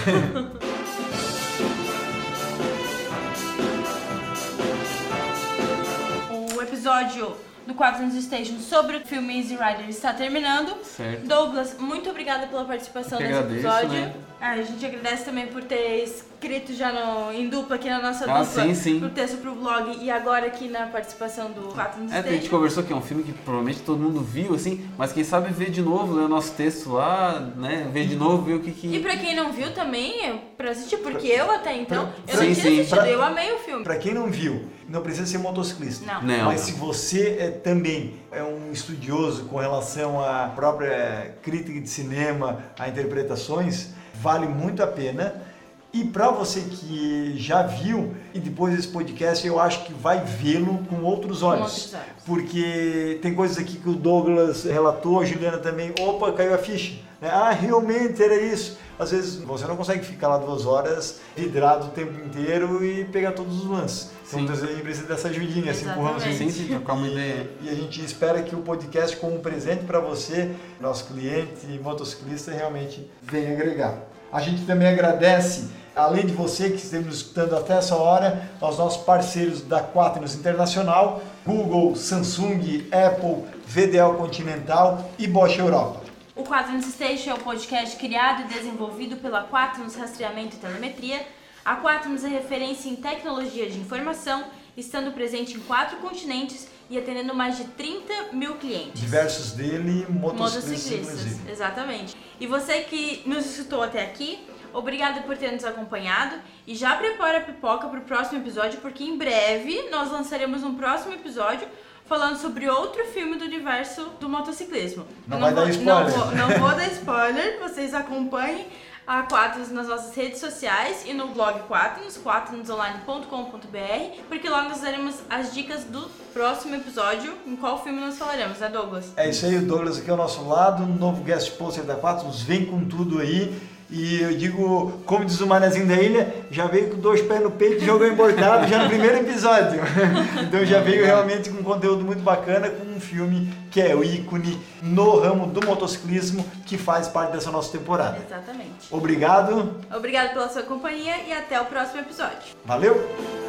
O episódio do Quaternos Station sobre o filme Easy Rider está terminando. Certo. Douglas, muito obrigada pela participação nesse agradeço, episódio. né? Ah, a gente agradece também por ter escrito já no, em dupla aqui na nossa Ah, dupla sim, sim. pro texto pro blog e agora aqui na participação do Quaternos É, a gente conversou que é um filme que provavelmente todo mundo viu, assim, mas quem sabe ver de novo, ler o nosso texto lá, né, ver de novo, ver o que E que... pra quem não viu também, é pra assistir, porque eu até então, eu Sim, não tinha sim. assistido, Pra- eu amei o filme. Para quem não viu, não precisa ser motociclista. Não. Não. Mas se você é, também é um estudioso com relação à própria crítica de cinema, a interpretações, vale muito a pena. E para você que já viu e depois desse podcast, eu acho que vai vê-lo com outros olhos. outros olhos. Porque tem coisas aqui que o Douglas relatou, a Juliana também, opa, caiu a ficha. né? Ah, realmente era isso. Às vezes você não consegue ficar lá duas horas vidrado o tempo inteiro e pegar todos os lances. Então Sim. muitas vezes a gente precisa dessa ajudinha, assim, empurrando Exatamente. Sim, sim, trocar uma e, ideia. e a gente espera que o podcast, como um presente para você, nosso cliente motociclista, realmente venha agregar. A gente também agradece, além de você que esteve nos escutando até essa hora, aos nossos parceiros da Quaternos Internacional, Google, Samsung, Apple, VDL Continental e Bosch Europa. O Quaternos Station é o podcast criado e desenvolvido pela Quaternos Rastreamento e Telemetria. A Quaternos é referência em tecnologia de informação, estando presente em quatro continentes e atendendo mais de 30 mil clientes. Diversos dele, motociclistas. Motociclistas, exatamente. E você que nos escutou até aqui, obrigada por ter nos acompanhado e já prepara a pipoca para o próximo episódio, porque em breve nós lançaremos um próximo episódio falando sobre outro filme do universo do motociclismo. Não Eu vai dar vou, spoiler. Não vou, não vou dar spoiler, vocês acompanhem a Quaternos nas nossas redes sociais e no blog Quaternos, quaternosonline.com.br, porque lá nós daremos as dicas do próximo episódio, em qual filme nós falaremos, né Douglas? É isso aí, o Douglas aqui ao nosso lado, novo guest poster da Quaternos, vem com tudo aí. E eu digo, como diz o Manezinho da Ilha, já veio com dois pés no peito e jogou emborcado já no primeiro episódio. então já veio realmente com um conteúdo muito bacana, com um filme que é o ícone no ramo do motociclismo, que faz parte dessa nossa temporada. Exatamente. Obrigado. Obrigado pela sua companhia e até o próximo episódio. Valeu!